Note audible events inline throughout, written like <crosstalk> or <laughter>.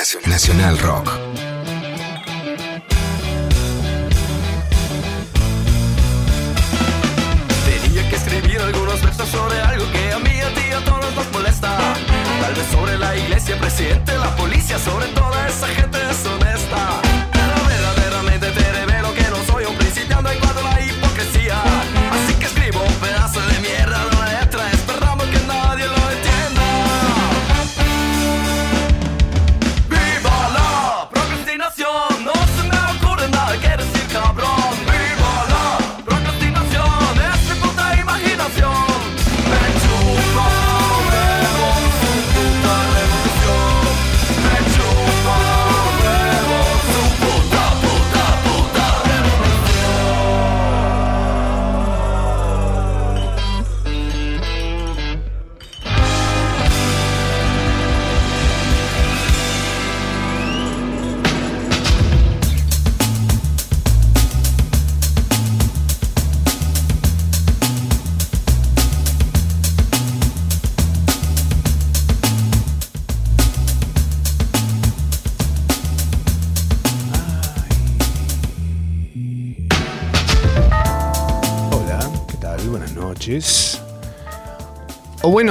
Nacional Rock. Tenía que escribir algunos versos sobre algo que a mí y a ti a todos nos molesta. Tal vez sobre la iglesia, presidente, la policía, sobre toda esa gente deshonesta.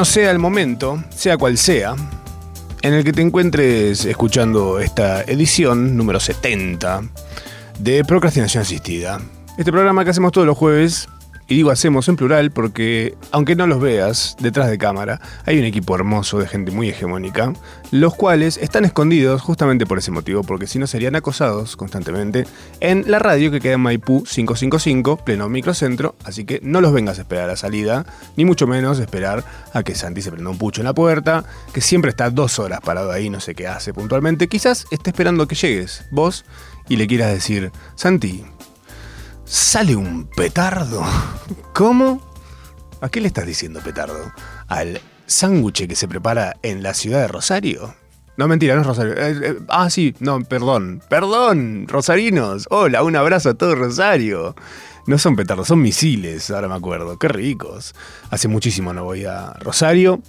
Sea el momento, sea cual sea, en el que te encuentres escuchando esta edición número 70 de Procrastinación Asistida. Este programa que hacemos todos los jueves, y digo hacemos en plural porque, aunque no los veas detrás de cámara, hay un equipo hermoso de gente muy hegemónica, los cuales están escondidos justamente por ese motivo, porque si no serían acosados constantemente en la radio que queda en Maipú 555, pleno microcentro, así que no los vengas a esperar a la salida, ni mucho menos esperar a que Santi se prenda un pucho en la puerta, que siempre está dos horas parado ahí, no sé qué hace puntualmente, quizás esté esperando que llegues vos y le quieras decir, Santi, sale un petardo. ¿Cómo? ¿A qué le estás diciendo petardo? ¿Al sándwich que se prepara en la ciudad de Rosario? No, mentira, no es Rosario. Eh, eh, ah, sí, no, perdón. Perdón, rosarinos. Hola, un abrazo a todo Rosario. No son petardos, son misiles, ahora me acuerdo. Qué ricos. Hace muchísimo no voy a Rosario.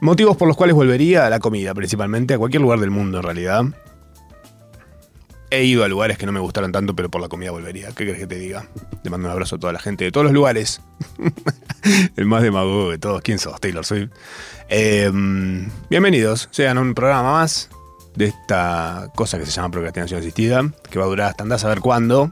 Motivos por los cuales volvería a la comida, principalmente, a cualquier lugar del mundo en realidad. He ido a lugares que no me gustaron tanto, pero por la comida volvería. ¿Qué crees que te diga? Te mando un abrazo a toda la gente de todos los lugares. <laughs> El más demagogo de todos. ¿Quién sos, Taylor Swift? Eh, bienvenidos, sean a un programa más de esta cosa que se llama procrastinación asistida, que va a durar hasta andar a saber cuándo.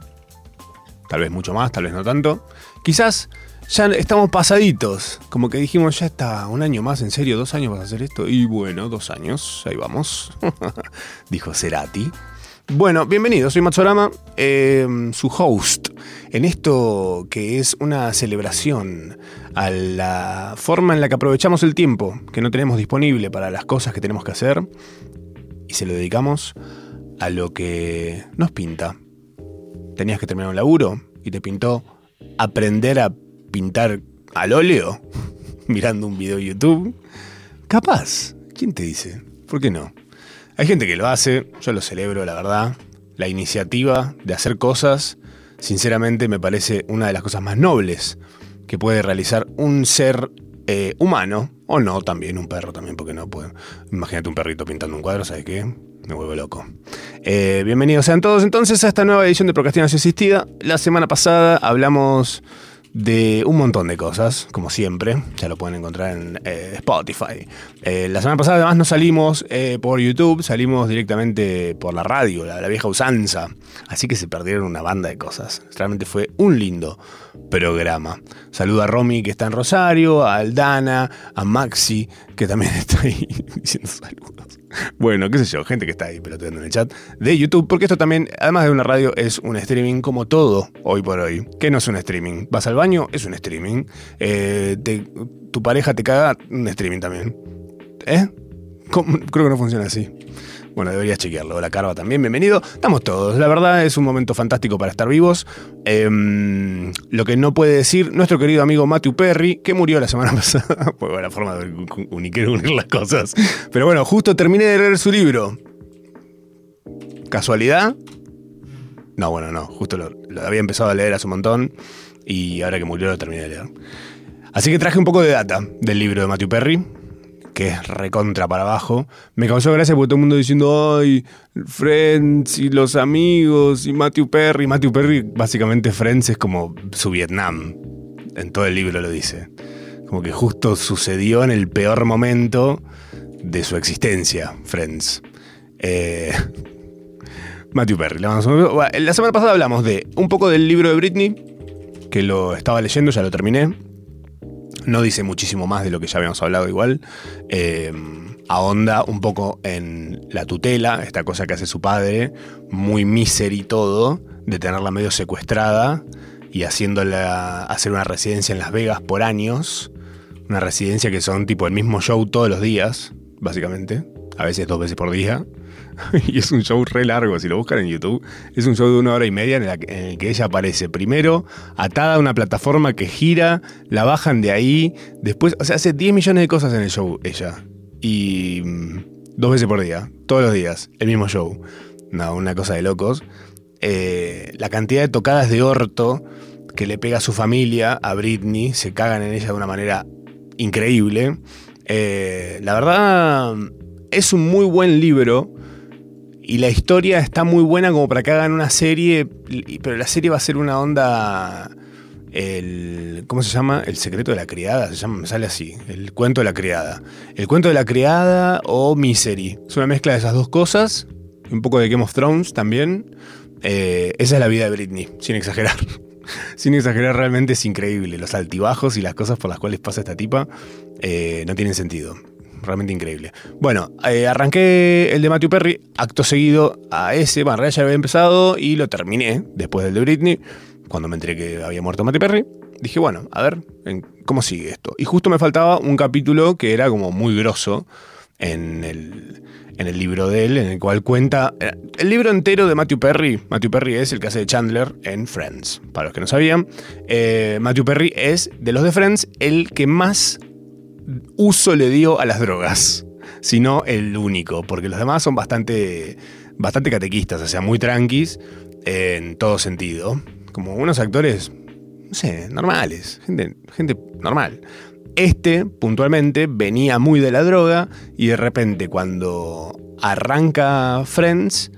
Tal vez mucho más, tal vez no tanto. Quizás ya estamos pasaditos. Como que dijimos, ya está, un año más, en serio, dos años vas a hacer esto. Y bueno, dos años, ahí vamos. <laughs> Dijo Cerati. Bueno, bienvenido, soy Matsorama, eh, su host, en esto que es una celebración a la forma en la que aprovechamos el tiempo que no tenemos disponible para las cosas que tenemos que hacer y se lo dedicamos a lo que nos pinta. Tenías que terminar un laburo y te pintó aprender a pintar al óleo <laughs> mirando un video de YouTube. Capaz, ¿quién te dice? ¿Por qué no? Hay gente que lo hace, yo lo celebro, la verdad. La iniciativa de hacer cosas, sinceramente, me parece una de las cosas más nobles que puede realizar un ser eh, humano, o no, también un perro, también, porque no puede. Imagínate un perrito pintando un cuadro, ¿sabes qué? Me vuelvo loco. Eh, bienvenidos sean todos entonces a esta nueva edición de Procrastinación Asistida. La semana pasada hablamos de un montón de cosas, como siempre. Ya lo pueden encontrar en eh, Spotify. Eh, la semana pasada además no salimos eh, por YouTube, salimos directamente por la radio, la, vieja usanza. Así que se perdieron una banda de cosas. Realmente fue un lindo programa. Saludo a Romy que está en Rosario, a Aldana, a Maxi que también <laughs> está ahí diciendo saludos. Bueno, qué sé yo, gente que está ahí peloteando en el chat de YouTube, porque esto también, además de una radio, es un streaming como todo hoy por hoy. ¿Qué no es un streaming? ¿Vas al baño? Es un streaming. Eh, tu pareja te caga, un streaming también. ¿Eh? Creo que no funciona así. Bueno, deberías chequearlo. La Carva también, bienvenido. Estamos todos. La verdad es un momento fantástico para estar vivos. Em, lo que no puede decir nuestro querido amigo Matthew Perry, que murió la semana <laughs> pasada. Pues buena forma de unir, unir las cosas. Pero bueno, justo terminé de leer su libro. ¿Casualidad? No, bueno, no. Justo lo había empezado a leer hace un montón. Y ahora que murió lo terminé de leer. Así que traje un poco de data del libro de Matthew Perry que es recontra para abajo. Me causó gracia porque todo el mundo diciendo, ay, Friends y los amigos y Matthew Perry. Matthew Perry, básicamente Friends es como su Vietnam. En todo el libro lo dice. Como que justo sucedió en el peor momento de su existencia, Friends. Eh, <laughs> Matthew Perry. La semana pasada hablamos de un poco del libro de Britney, que lo estaba leyendo, ya lo terminé. No dice muchísimo más de lo que ya habíamos hablado igual. Eh, ahonda un poco en la tutela, esta cosa que hace su padre, muy miser y todo, de tenerla medio secuestrada y haciéndola hacer una residencia en Las Vegas por años. Una residencia que son tipo el mismo show todos los días, básicamente. A veces dos veces por día. <laughs> y es un show re largo, si lo buscan en YouTube. Es un show de una hora y media en, el que ella aparece primero atada a una plataforma que gira, la bajan de ahí, después, o sea, hace 10 millones de cosas en el show ella. Y mm, dos veces por día, todos los días, el mismo show. No, una cosa de locos. Eh, la cantidad de tocadas de orto que le pega a su familia, a Britney, se cagan en ella de una manera increíble. Eh, la verdad, es un muy buen libro. Y la historia está muy buena como para que hagan una serie, pero la serie va a ser una onda... El, ¿Cómo se llama? El secreto de la criada, se llama, me sale así, el cuento de la criada. El cuento de la criada o Misery. Es una mezcla de esas dos cosas, un poco de Game of Thrones también. Eh, esa es la vida de Britney, sin exagerar. <laughs> sin exagerar, realmente es increíble. Los altibajos y las cosas por las cuales pasa esta tipa eh, no tienen sentido realmente increíble. Bueno, eh, arranqué el de Matthew Perry, acto seguido a ese, bueno, ya había empezado y lo terminé después del de Britney, cuando me enteré que había muerto Matthew Perry. Dije, bueno, a ver, ¿cómo sigue esto? Y justo me faltaba un capítulo que era como muy grosso en el, en el libro de él, en el cual cuenta eh, el libro entero de Matthew Perry. Matthew Perry es el que hace de Chandler en Friends. Para los que no sabían, eh, Matthew Perry es de los de Friends el que más uso le dio a las drogas, sino el único, porque los demás son bastante, bastante catequistas, o sea, muy tranquis en todo sentido, como unos actores, no sé, normales, gente, gente normal. Este, puntualmente, venía muy de la droga y de repente cuando arranca Friends,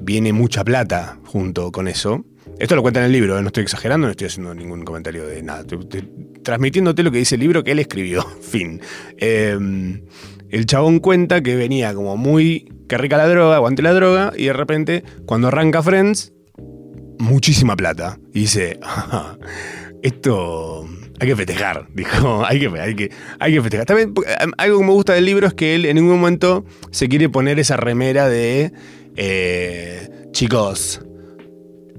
viene mucha plata junto con eso. Esto lo cuenta en el libro, ¿eh? no estoy exagerando, no estoy haciendo ningún comentario de nada. Estoy, transmitiéndote lo que dice el libro que él escribió. <laughs> Fin. Em, el chabón cuenta que venía como muy que rica la droga, aguante la droga, y de repente, cuando arranca Friends, muchísima plata. Y dice, esto hay que festejar, <laughs> dijo, hay que, hay que, hay que festejar. También em, algo que me gusta del libro es que él en ningún momento se quiere poner esa remera de, eh, chicos,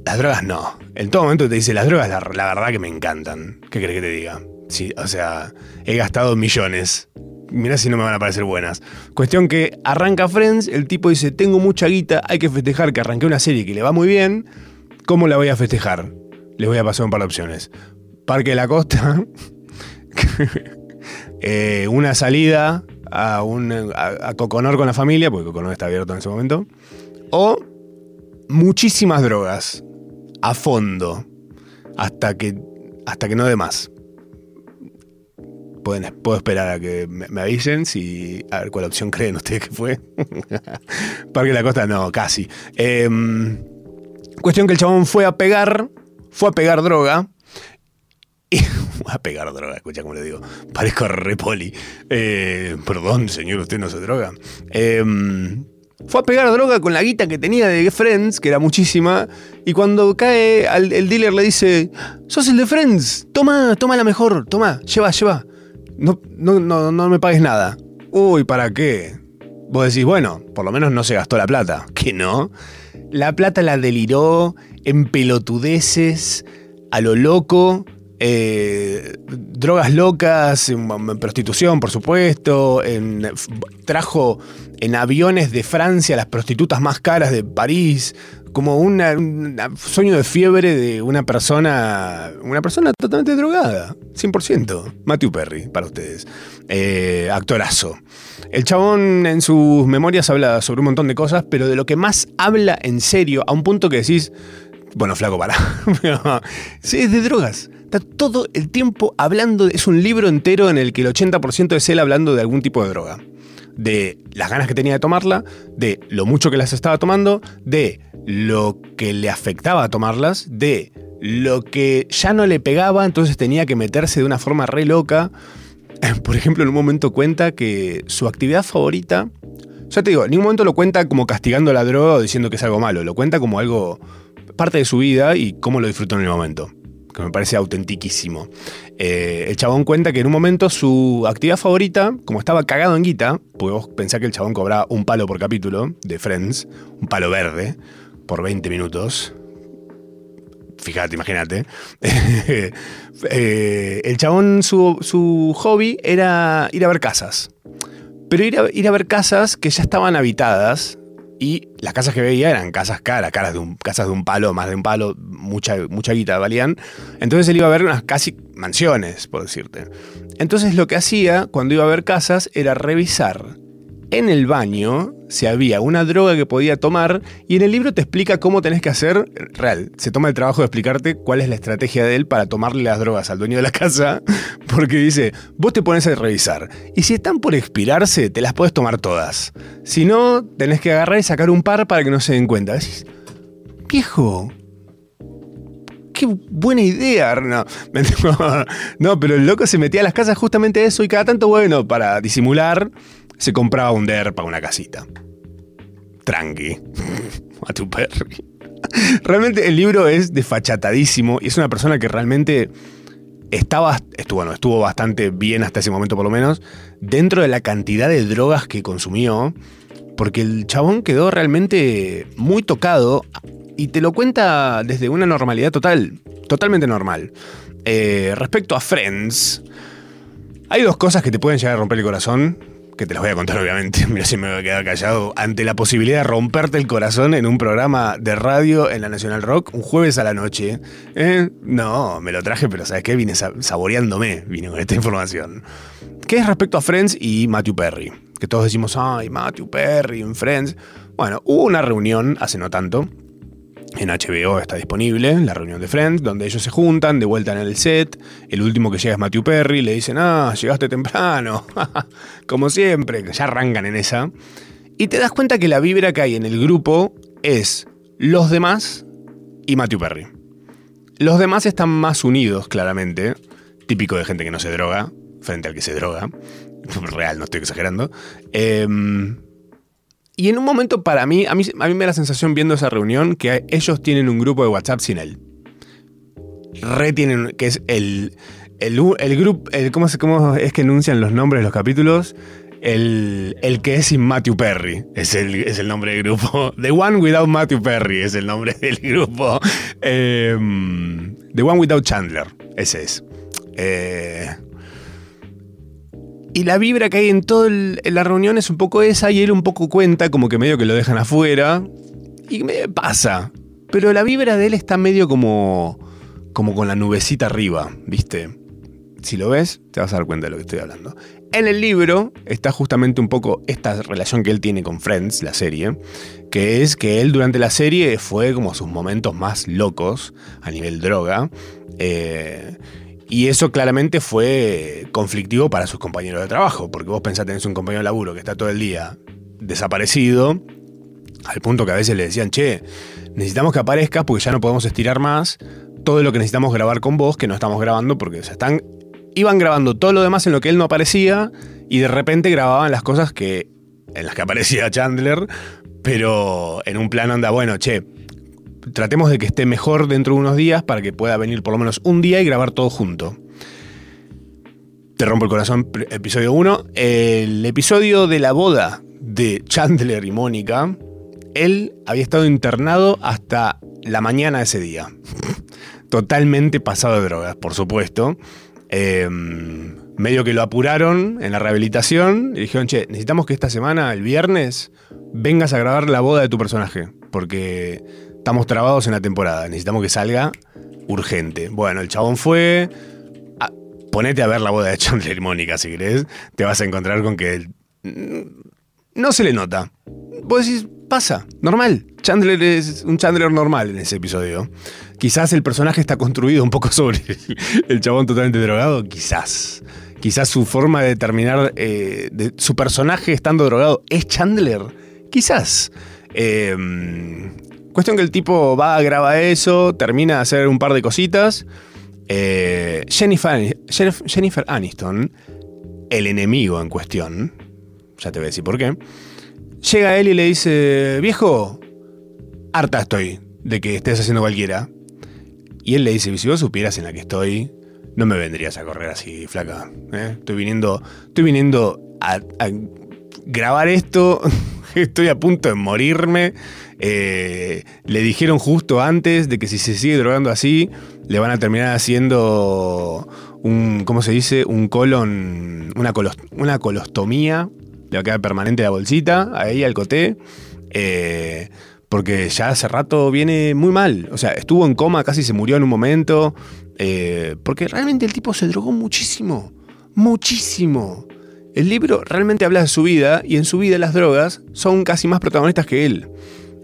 las drogas no. En todo momento te dice, las drogas la, verdad que me encantan. ¿Qué crees que te diga? O sea, he gastado millones. Mirá si no me van a parecer buenas. Cuestión que arranca Friends, el tipo dice, tengo mucha guita, hay que festejar que arranqué una serie que le va muy bien. ¿Cómo la voy a festejar? Les voy a pasar un par de opciones. Parque de la Costa. <laughs> Eh, una salida a, un, a Coconor con la familia, porque Coconor está abierto en ese momento. O muchísimas drogas a fondo hasta que, hasta que no dé más. Puedo esperar a que me, avisen si a ver cuál opción <laughs> creen ustedes que fue. <laughs> Parque de la Costa, no, casi. Em, cuestión que el chabón fue a pegar, fue a pegar droga. <laughs> Y, a pegar droga, escucha como le digo. Parezco repoli. Eh, perdón, señor, usted no se droga. Eh, fue a pegar droga con la guita que tenía de Friends, que era muchísima, y cuando cae, el dealer le dice, sos el de Friends, toma, toma la mejor, toma, lleva, lleva. No, no, no, no me pagues nada. Uy, ¿para qué? Vos decís, bueno, por lo menos no se gastó la plata. <laughs> Que no. La plata la deliró en pelotudeces, a lo loco, eh, drogas locas, prostitución, por supuesto, trajo en aviones de Francia las prostitutas más caras de París, como un sueño de fiebre de una persona, una persona totalmente drogada, 100%. Matthew Perry, para ustedes. Eh, actorazo. El chabón en sus memorias habla sobre un montón de cosas, pero de lo que más habla en serio, a un punto que decís, bueno, flaco, para. <laughs> sí, es de drogas Está todo el tiempo hablando, es un libro entero en el que el 80% es él hablando de algún tipo de droga. De las ganas que tenía de tomarla, de lo mucho que las estaba tomando, de lo que le afectaba a tomarlas, de lo que ya no le pegaba, entonces tenía que meterse de una forma re loca. <laughs> Por ejemplo, en un momento cuenta que su actividad favorita, ya te digo, en ningún momento lo cuenta como castigando la droga o diciendo que es algo malo, lo cuenta como algo parte de su vida y cómo lo disfrutó en el momento, que me parece autentiquísimo. Eh, el chabón cuenta que en un momento su actividad favorita, como estaba cagado en guita, porque vos pensás que el chabón cobraba un palo por capítulo de Friends, un palo verde, por 20 minutos, fíjate, imagínate. <laughs> Eh, el chabón, su, su, hobby era ir a ver casas. Pero ir a, ir a, ver casas que ya estaban habitadas. Y las casas que veía eran casas caras, caras de un, casas de un palo, más de un palo, mucha, mucha guita valían. Entonces él iba a ver unas casi mansiones, por decirte. Entonces lo que hacía cuando iba a ver casas era revisar en el baño si había una droga que podía tomar y en el libro te explica cómo tenés que hacer, real, se toma el trabajo de explicarte cuál es la estrategia de él para tomarle las drogas al dueño de la casa, <laughs> porque dice, vos te pones a revisar y si están por expirarse, te las puedes tomar todas. Si no, tenés que agarrar y sacar un par para que no se den cuenta. Decís, viejo, qué buena idea. No, <laughs> no, pero el loco se metía a las casas justamente eso y cada tanto, bueno, para disimular, se compraba un DER para una casita. Tranqui. <laughs> A tu perri. Realmente el libro es desfachatadísimo y es una persona que realmente estaba, estuvo, estuvo bastante bien hasta ese momento por lo menos, dentro de la cantidad de drogas que consumió, porque el chabón quedó realmente muy tocado y te lo cuenta desde una normalidad total, totalmente normal. Eh, respecto a Friends, hay dos cosas que te pueden llegar a romper el corazón que te las voy a contar <laughs> obviamente, mira si me voy a quedar callado, ante la posibilidad de romperte el corazón en un programa de radio en la Nacional Rock un jueves a la noche. ¿Eh? No, me lo traje, pero ¿sabes qué? Vine saboreándome, vine con esta información. ¿Qué es respecto a Friends y Matthew Perry? Que todos decimos, ay, Matthew Perry en Friends. Bueno, hubo una reunión hace no tanto en HBO está disponible, la reunión de Friends, donde ellos se juntan, de vuelta en el set. El último que llega es Matthew Perry, le dicen, ah, llegaste temprano. <laughs> Como siempre, ya arrancan en esa. Y te das cuenta que la vibra que hay en el grupo es los demás y Matthew Perry. Los demás están más unidos, claramente. Típico de gente que no se droga, frente al que se droga. <laughs> Real, no estoy exagerando. Eh, y en un momento para mí, a mí, a mí me da la sensación viendo esa reunión que ellos tienen un grupo de WhatsApp sin él. Retienen, que es el, el, el grupo, ¿cómo, ¿cómo, es que enuncian los nombres de los capítulos? El, el, que es sin Matthew Perry es el, es el nombre del grupo. <laughs> The One Without Matthew Perry es el nombre <laughs> del grupo. Em, The One Without Chandler, ese es. Eh, y la vibra que hay en toda la reunión es un poco esa y él un poco cuenta como que medio que lo dejan afuera. Y me pasa. Pero la vibra de él está medio como, como con la nubecita arriba, ¿viste? Si lo ves, te vas a dar cuenta de lo que estoy hablando. En el libro está justamente un poco esta relación que él tiene con Friends, la serie, que es que él durante la serie fue como sus momentos más locos a nivel droga. Eh, y eso claramente fue conflictivo para sus compañeros de trabajo, porque vos pensás tenés un compañero de laburo que está todo el día desaparecido, al punto que a veces le decían, che, necesitamos que aparezcas porque ya no podemos estirar más. Todo lo que necesitamos grabar con vos, que no estamos grabando porque se están, iban grabando todo lo demás en lo que él no aparecía y de repente grababan las cosas que, en las que aparecía Chandler, pero en un plano anda, bueno, che, tratemos de que esté mejor dentro de unos días para que pueda venir por lo menos un día y grabar todo junto. Te rompo el corazón, episodio 1. El episodio de la boda de Chandler y Mónica, él había estado internado hasta la mañana de ese día. <laughs> Totalmente pasado de drogas, por supuesto. Em, medio que lo apuraron en la rehabilitación y dijeron, che, necesitamos que esta semana, el viernes, vengas a grabar la boda de tu personaje. Porque estamos trabados en la temporada, necesitamos que salga urgente. Bueno, el chabón fue. ponete a ver la boda de Chandler y Mónica, si querés. Te vas a encontrar con que. No se le nota. Vos decís, Pasa, normal. Chandler es un Chandler normal en ese episodio. Quizás el personaje está construido un poco <laughs> sobre el chabón totalmente drogado, quizás. Quizás su forma de terminar, eh, su personaje estando drogado es Chandler, quizás. Eh, cuestión que el tipo va, graba eso, termina de hacer un par de cositas. Eh, Jennifer, Jennifer Aniston, el enemigo en cuestión, ya te voy a decir por qué, llega a él y le dice, viejo, harta estoy de que estés haciendo cualquiera. Y él le dice, si vos supieras en la que estoy, no me vendrías a correr así, flaca. ¿eh? Estoy viniendo, estoy viniendo a, grabar esto, <laughs> estoy a punto de morirme. Eh, le dijeron justo antes de que si se sigue drogando así, le van a terminar haciendo un, ¿cómo se dice? Un colon, una, colostomía. Le va a quedar permanente la bolsita, ahí al coté. Eh, porque ya hace rato viene muy mal. O sea, estuvo en coma, casi se murió en un momento. Eh, porque realmente el tipo se drogó muchísimo. Muchísimo. El libro realmente habla de su vida y en su vida las drogas son casi más protagonistas que él.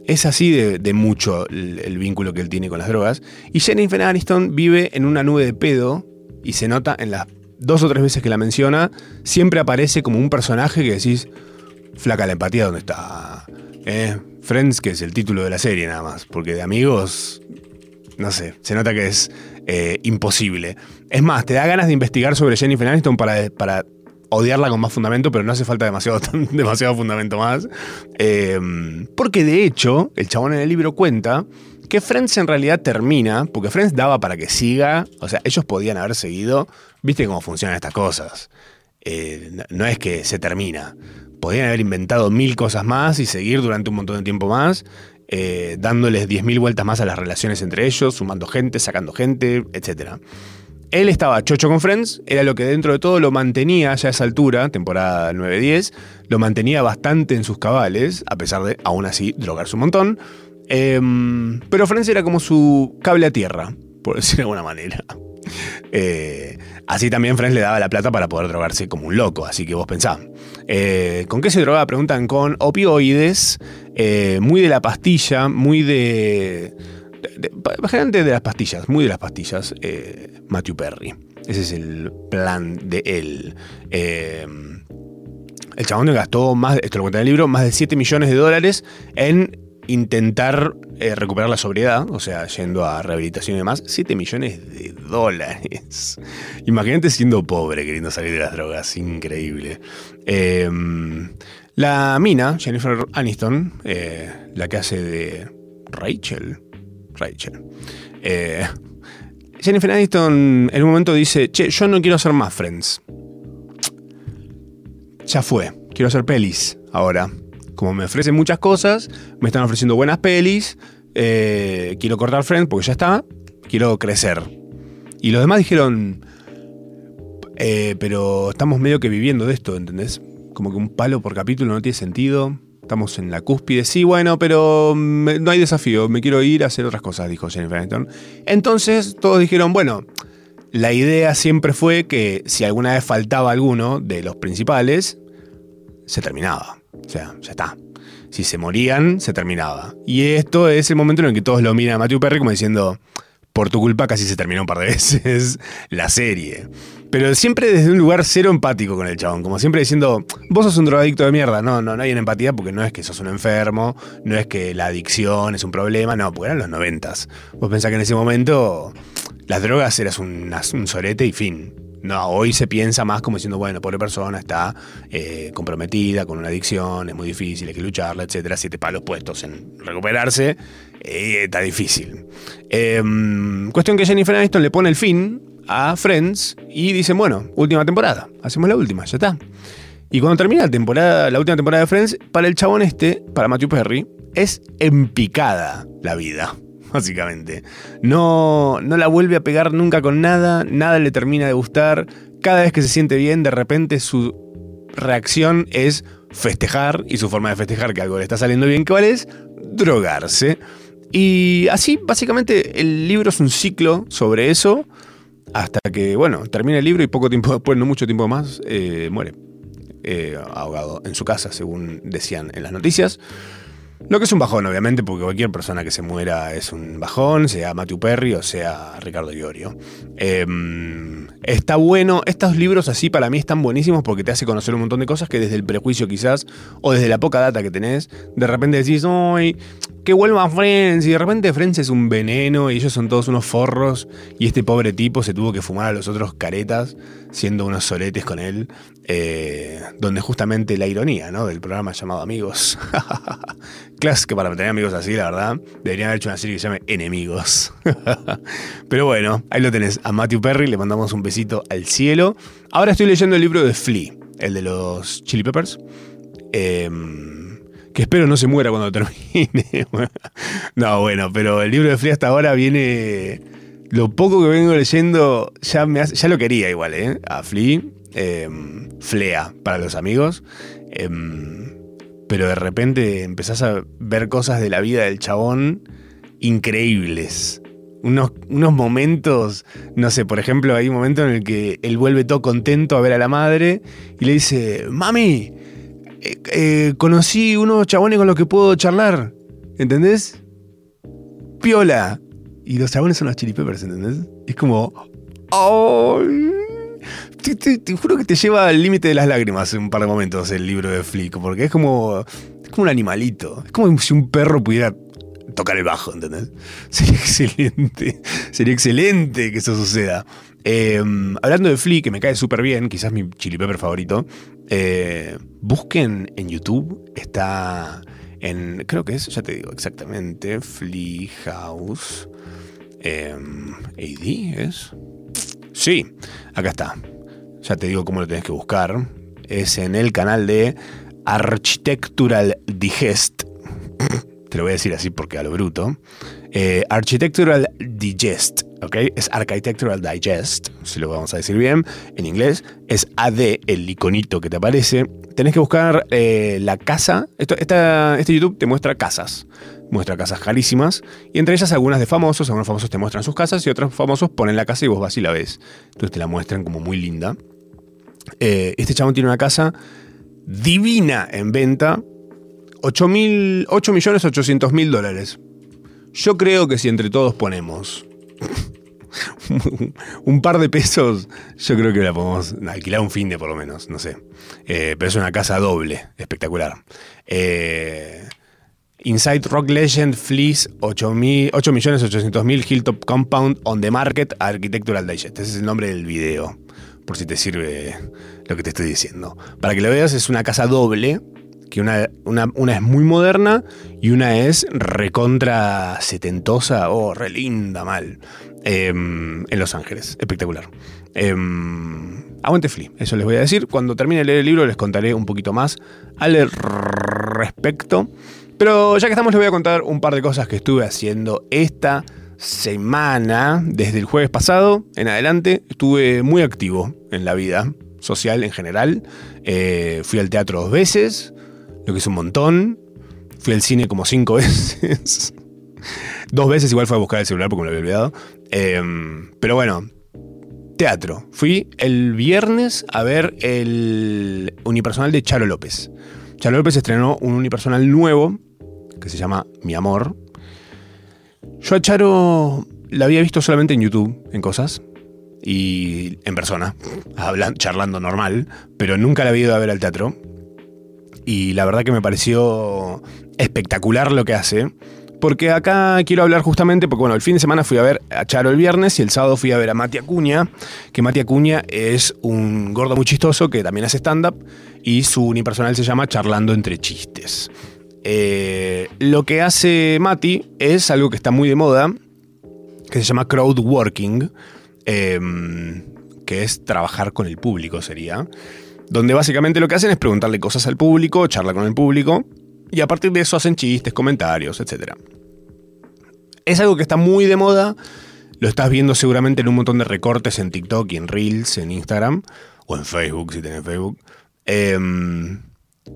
Es así de, mucho el, vínculo que él tiene con las drogas. Y Jennifer Aniston vive en una nube de pedo y se nota en las dos o tres veces que la menciona, siempre aparece como un personaje que decís, flaca la empatía, ¿dónde está? ¿Eh? Friends, que es el título de la serie nada más, porque de amigos, no sé, se nota que es eh, imposible. Es más, te da ganas de investigar sobre Jennifer Aniston para, para odiarla con más fundamento, pero no hace falta demasiado, <laughs> demasiado fundamento más. Em, porque de hecho, el chabón en el libro cuenta que Friends en realidad termina, porque Friends daba para que siga, o sea, ellos podían haber seguido, viste cómo funcionan estas cosas. Eh, no es que se termina. Podían haber inventado mil cosas más y seguir durante un montón de tiempo más, eh, dándoles 10.000 vueltas más a las relaciones entre ellos, sumando gente, sacando gente, etc él estaba chocho con Friends, era lo que dentro de todo lo mantenía ya a esa altura, temporada 9-10, lo mantenía bastante en sus cabales, a pesar de aún así drogarse un montón. Em, pero Friends era como su cable a tierra, por <laughs> decir de alguna manera. Eh, así también Friends le daba la plata para poder drogarse como un loco, así que vos pensá. Eh, ¿Con qué se drogaba? Preguntan con opioides, eh, muy de la pastilla, muy de de, de las pastillas, muy de las pastillas, eh, Matthew Perry. Ese es el plan de él. Eh, el chabón gastó más, esto lo cuenta en el libro, más de 7 millones de dólares en intentar eh, recuperar la sobriedad, o sea, yendo a rehabilitación y demás, 7 millones de dólares. <laughs> Imagínate siendo pobre queriendo salir de las drogas, increíble. la mina, Jennifer Aniston, la que hace de Rachel, Eh, Jennifer Aniston en un momento dice, che, yo no quiero hacer más Friends. Ya fue, quiero hacer pelis ahora. Como me ofrecen muchas cosas, me están ofreciendo buenas pelis, eh, quiero cortar Friends porque ya está, quiero crecer. Y los demás dijeron, eh, pero estamos medio que viviendo de esto, ¿entendés? Como que un palo por capítulo no tiene sentido. Estamos en la cúspide. Sí, bueno, pero no hay desafío. Me quiero ir a hacer otras cosas, dijo Jennifer Aniston. Entonces todos dijeron, bueno, la idea siempre fue que si alguna vez faltaba alguno de los principales, se terminaba. O sea, ya está. Si se morían, se terminaba. Y esto es el momento en el que todos lo miran a Matthew Perry como diciendo, por tu culpa casi se terminó un par de <laughs> veces la serie. Pero siempre desde un lugar cero empático con el chabón, como siempre diciendo, vos sos un drogadicto de mierda. No, no, no hay una empatía porque no es que sos un enfermo, no es que la adicción es un problema, no, porque eran los noventas. Vos pensás que en ese momento las drogas eras un, un sorete y fin. No, hoy se piensa más como diciendo, bueno, pobre persona está eh, comprometida con una adicción, es muy difícil, hay que lucharla, etcétera. Siete palos puestos en recuperarse, eh, está difícil. Em, cuestión que Jennifer Aniston le pone el fin a Friends y dicen, bueno, última temporada, hacemos la última, ya está. Y cuando termina la última temporada de Friends, para el chabón este, para Matthew Perry, es empicada la vida <laughs> básicamente. No, no la vuelve a pegar nunca con nada, nada le termina de gustar. Cada vez que se siente bien, de repente su reacción es festejar y su forma de festejar que algo le está saliendo bien, ¿cuál es? Drogarse. Y así, básicamente, el libro es un ciclo sobre eso, hasta que, bueno, termina el libro y poco tiempo después, no mucho tiempo más, eh, muere. Eh, ahogado en su casa, según decían en las noticias. Lo que es un bajón, obviamente, porque cualquier persona que se muera es un bajón, sea Matthew Perry o sea Ricardo Iorio. Em, está bueno, estos libros así para mí están buenísimos porque te hace conocer un montón de cosas que desde el prejuicio quizás, o desde la poca data que tenés, de repente decís, ¡ay! Que vuelva Friends, y de repente Friends es un veneno y ellos son todos unos forros, y este pobre tipo se tuvo que fumar a los otros caretas, siendo unos soletes con él, eh, donde justamente la ironía, ¿no? Del programa llamado Amigos. <laughs> que para tener amigos así, la verdad, deberían haber hecho una serie que se llame Enemigos. <laughs> Pero bueno, ahí lo tenés. A Matthew Perry le mandamos un besito al cielo. Ahora estoy leyendo el libro de Flea, el de los Chili Peppers. Em, que espero no se muera cuando termine. <laughs> no, bueno, pero el libro de Flea hasta ahora viene. Lo poco que vengo leyendo ya, me ya lo quería igual, ¿eh? A Flea. Em, Flea para los amigos. Eh, pero de repente empezás a ver cosas de la vida del chabón increíbles. Unos, unos, momentos, no sé, por ejemplo, hay un momento en el que él vuelve todo contento a ver a la madre y le dice, mami, eh, eh, conocí unos chabones con los que puedo charlar, ¿entendés? Piola. Y los chabones son los chili peppers, ¿entendés? Es como, ¡ay! te, juro que te lleva al límite de las lágrimas en un par de momentos el libro de Flick, porque es como, es como un animalito. Es como si un perro pudiera tocar el bajo, ¿entendés? <laughs> Sería excelente, sería excelente que eso suceda. Em, hablando de Flea, que me cae súper bien, quizás mi chili pepper favorito, eh, busquen en YouTube, está en, creo que es, ya te digo exactamente, Flea House. Em, ¿AD es? Sí, acá está ya te digo cómo lo tenés que buscar, es en el canal de Architectural Digest. <clears throat> te lo voy a decir así porque a lo bruto. Eh, Architectural Digest, ¿ok? Es Architectural Digest, si lo vamos a decir bien. En inglés es AD, el iconito que te aparece. Tenés que buscar eh, la casa. Esto, este YouTube te muestra casas. Muestra casas carísimas. Y entre ellas algunas de famosos. Algunos famosos te muestran sus casas y otros famosos ponen la casa y vos vas y la ves. Entonces te la muestran como muy linda. Eh, este chabón tiene una casa divina en venta. 8, millones 800 mil dólares. Yo creo que si entre todos ponemos <laughs> un par de pesos, yo creo que la podemos alquilar un fin de por lo menos, no sé. Eh, pero es una casa doble, espectacular. Eh, Inside Rock Legend Fleece 8.800.000 Hilltop Compound on the Market Architectural Digest. Ese es el nombre del video por si te sirve lo que te estoy diciendo. Para que lo veas, es una casa doble, que una, una, es muy moderna y una es recontra setentosa, o oh, re linda, mal, em, en Los Ángeles. Espectacular. Eh, aguante Flea, eso les voy a decir. Cuando termine de leer el libro les contaré un poquito más al respecto. Pero ya que estamos les voy a contar un par de cosas que estuve haciendo esta semana, desde el jueves pasado en adelante, estuve muy activo en la vida social en general. Eh, fui al teatro dos veces, lo que es un montón. Fui al cine como cinco <laughs> veces. dos veces igual fue a buscar el celular porque me lo había olvidado. Em, pero bueno, teatro. Fui el viernes a ver el unipersonal de Charo López. Charo López estrenó un unipersonal nuevo que se llama Mi Amor, yo a Charo la había visto solamente en YouTube, en cosas, y en persona, <laughs> hablando, charlando normal, pero nunca la había ido a ver al teatro. Y la verdad que me pareció espectacular lo que hace. Porque acá quiero hablar justamente, porque bueno, el fin de semana fui a ver a Charo el viernes y el sábado fui a ver a Mati Acuña, que Mati Acuña es un gordo muy chistoso que también hace stand-up y su unipersonal se llama Charlando entre chistes. Eh, lo que hace Mati es algo que está muy de moda, que se llama crowdworking, em, que es trabajar con el público, sería. Donde básicamente lo que hacen es preguntarle cosas al público, charla con el público, y a partir de eso hacen chistes, comentarios, etc. Es algo que está muy de moda, lo estás viendo seguramente en un montón de recortes en TikTok y en Reels, en Instagram, o en Facebook, si tenés Facebook. Em,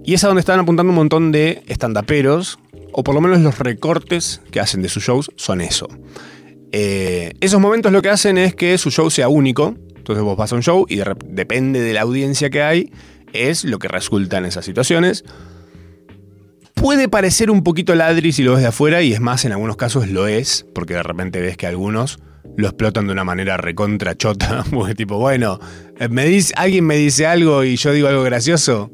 y es a donde están apuntando un montón de estandaperos, o por lo menos los recortes que hacen de sus shows son eso. Eh, esos momentos lo que hacen es que su show sea único. Entonces vos vas a un show y depende de la audiencia que hay, es lo que resulta en esas situaciones. Puede parecer un poquito ladri si lo ves de afuera, y es más, en algunos casos lo es, porque de repente ves que algunos lo explotan de una manera recontra chota. <laughs> Porque tipo, bueno, eh, me dice, alguien me dice algo y yo digo algo gracioso.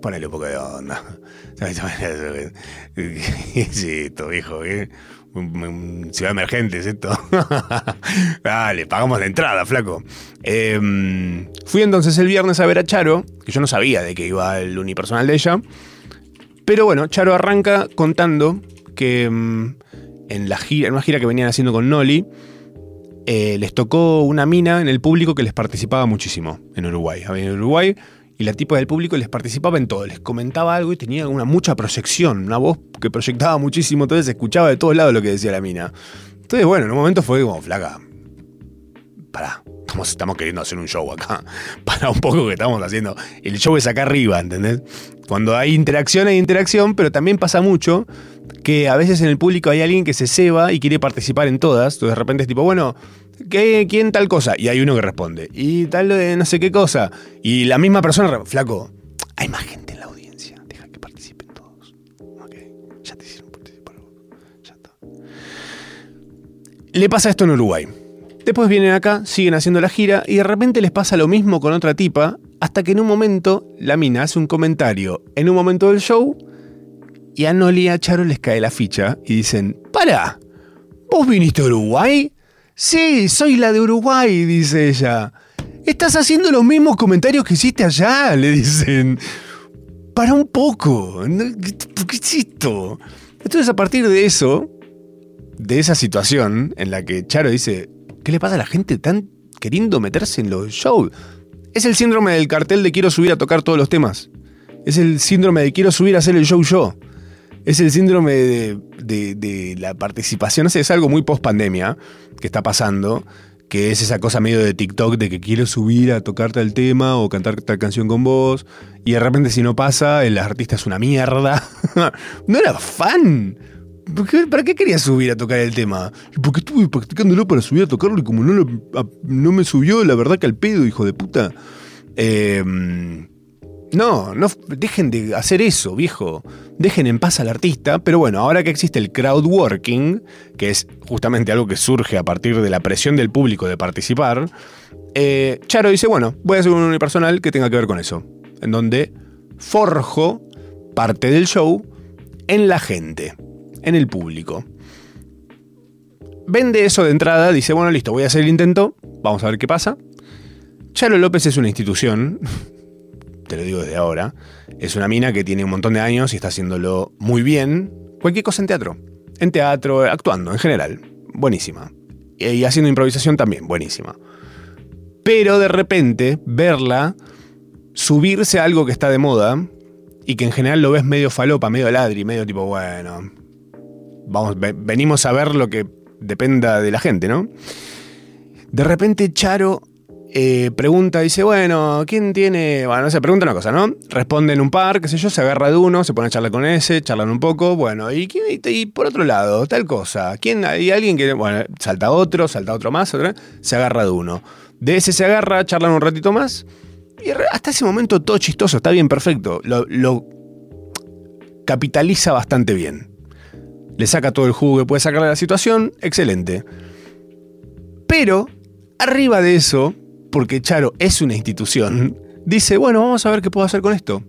Ponele un poco de onda. <laughs> sí, esto, viejo, ¿eh? Ciudad emergente, ¿es esto? <laughs> Dale, pagamos la entrada, flaco. Em, fui entonces el viernes a ver a Charo, que yo no sabía de que iba el unipersonal de ella. Pero bueno, Charo arranca contando que em, en, la gira, en una gira que venían haciendo con Noli, eh, les tocó una mina en el público que les participaba muchísimo en Uruguay. En Uruguay y la tipa del público les participaba en todo, les comentaba algo y tenía una mucha proyección, una voz que proyectaba muchísimo, entonces escuchaba de todos lados lo que decía la mina. Entonces, bueno, en un momento fue como, flaca, pará, estamos, estamos queriendo hacer un show acá, <laughs> para un poco que estamos haciendo. El show es acá arriba, ¿entendés? Cuando hay interacción, hay interacción, pero también pasa mucho que a veces en el público hay alguien que se ceba y quiere participar en todas, entonces de repente es tipo, bueno, ¿Qué, ¿Quién tal cosa? Y hay uno que responde. Y tal de no sé qué cosa. Y la misma persona, flaco, hay más gente en la audiencia. Deja que participen todos. Ok, ya te hicieron participar. Ya está. Le pasa esto en Uruguay. Después vienen acá, siguen haciendo la gira y de repente les pasa lo mismo con otra tipa, hasta que en un momento la mina hace un comentario en un momento del show y a Noli a Charo les cae la ficha y dicen, para, ¿vos viniste a Uruguay? Sí, soy la de Uruguay, dice ella. Estás haciendo los mismos comentarios que hiciste allá, le dicen. Para un poco. ¿Qué es esto? Entonces, a partir de eso, de esa situación en la que Charo dice, ¿qué le pasa a la gente tan queriendo meterse en los shows? Es el síndrome del cartel de quiero subir a tocar todos los temas. Es el síndrome de quiero subir a hacer el show yo. Es el síndrome de, la participación. es algo muy post pandemia que está pasando, que es esa cosa medio de TikTok de que quiero subir a tocarte el tema o cantar tal canción con vos, y de repente si no pasa, el artista es una mierda. <laughs> no era fan. ¿Para qué quería subir a tocar el tema? Porque estuve practicándolo para subir a tocarlo y como no, no me subió, la verdad que al pedo, hijo de puta. Eh, no, no dejen de hacer eso, viejo. Dejen en paz al artista. Pero bueno, ahora que existe el crowdworking, que es justamente algo que surge a partir de la presión del público de participar, eh, Charo dice, bueno, voy a hacer un unipersonal que tenga que ver con eso. En donde forjo parte del show en la gente, en el público. Vende eso de entrada, dice, bueno, listo, voy a hacer el intento, vamos a ver qué pasa. Charo López es una institución, te lo digo desde ahora, es una mina que tiene un montón de años y está haciéndolo muy bien. Cualquier cosa en teatro. En teatro, actuando en general. Buenísima. Y haciendo improvisación también, buenísima. Pero de repente, verla subirse a algo que está de moda y que en general lo ves medio falopa, medio ladri, medio tipo, bueno, vamos, venimos a ver lo que dependa de la gente, ¿no? De repente Charo eh, pregunta, dice, bueno, ¿quién tiene? Bueno, no pregunta una cosa, ¿no? Responden un par, qué sé yo, se agarra de uno, se pone a charlar con ese, charlan un poco, bueno, y, y, por otro lado, tal cosa, ¿quién? Hay alguien que, bueno, salta otro, salta otro más, se agarra de uno. De ese se agarra, charlan un ratito más, y hasta ese momento todo chistoso, está bien, perfecto. Lo, lo capitaliza bastante bien. Le saca todo el jugo que puede sacar de la situación, excelente. Pero, arriba de eso, porque Charo es una institución, dice, bueno, vamos a ver qué puedo hacer con esto.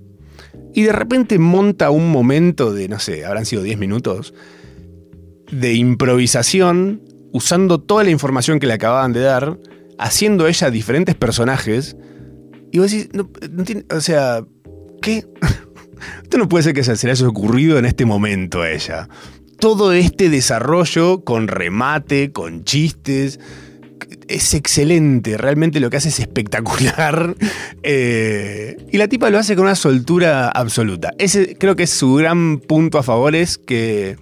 Y de repente monta un momento de, no sé, habrán sido 10 minutos, de improvisación, usando toda la información que le acababan de dar, haciendo ella diferentes personajes. Y vos decís, no, o sea, ¿qué? <laughs> Esto no puede ser que se le haya ocurrido en este momento a ella. Todo este desarrollo con remate, con chistes, es excelente, realmente lo que hace es espectacular. <laughs> Eh, y la tipa lo hace con una soltura absoluta. Ese creo que es su gran punto a favor, es que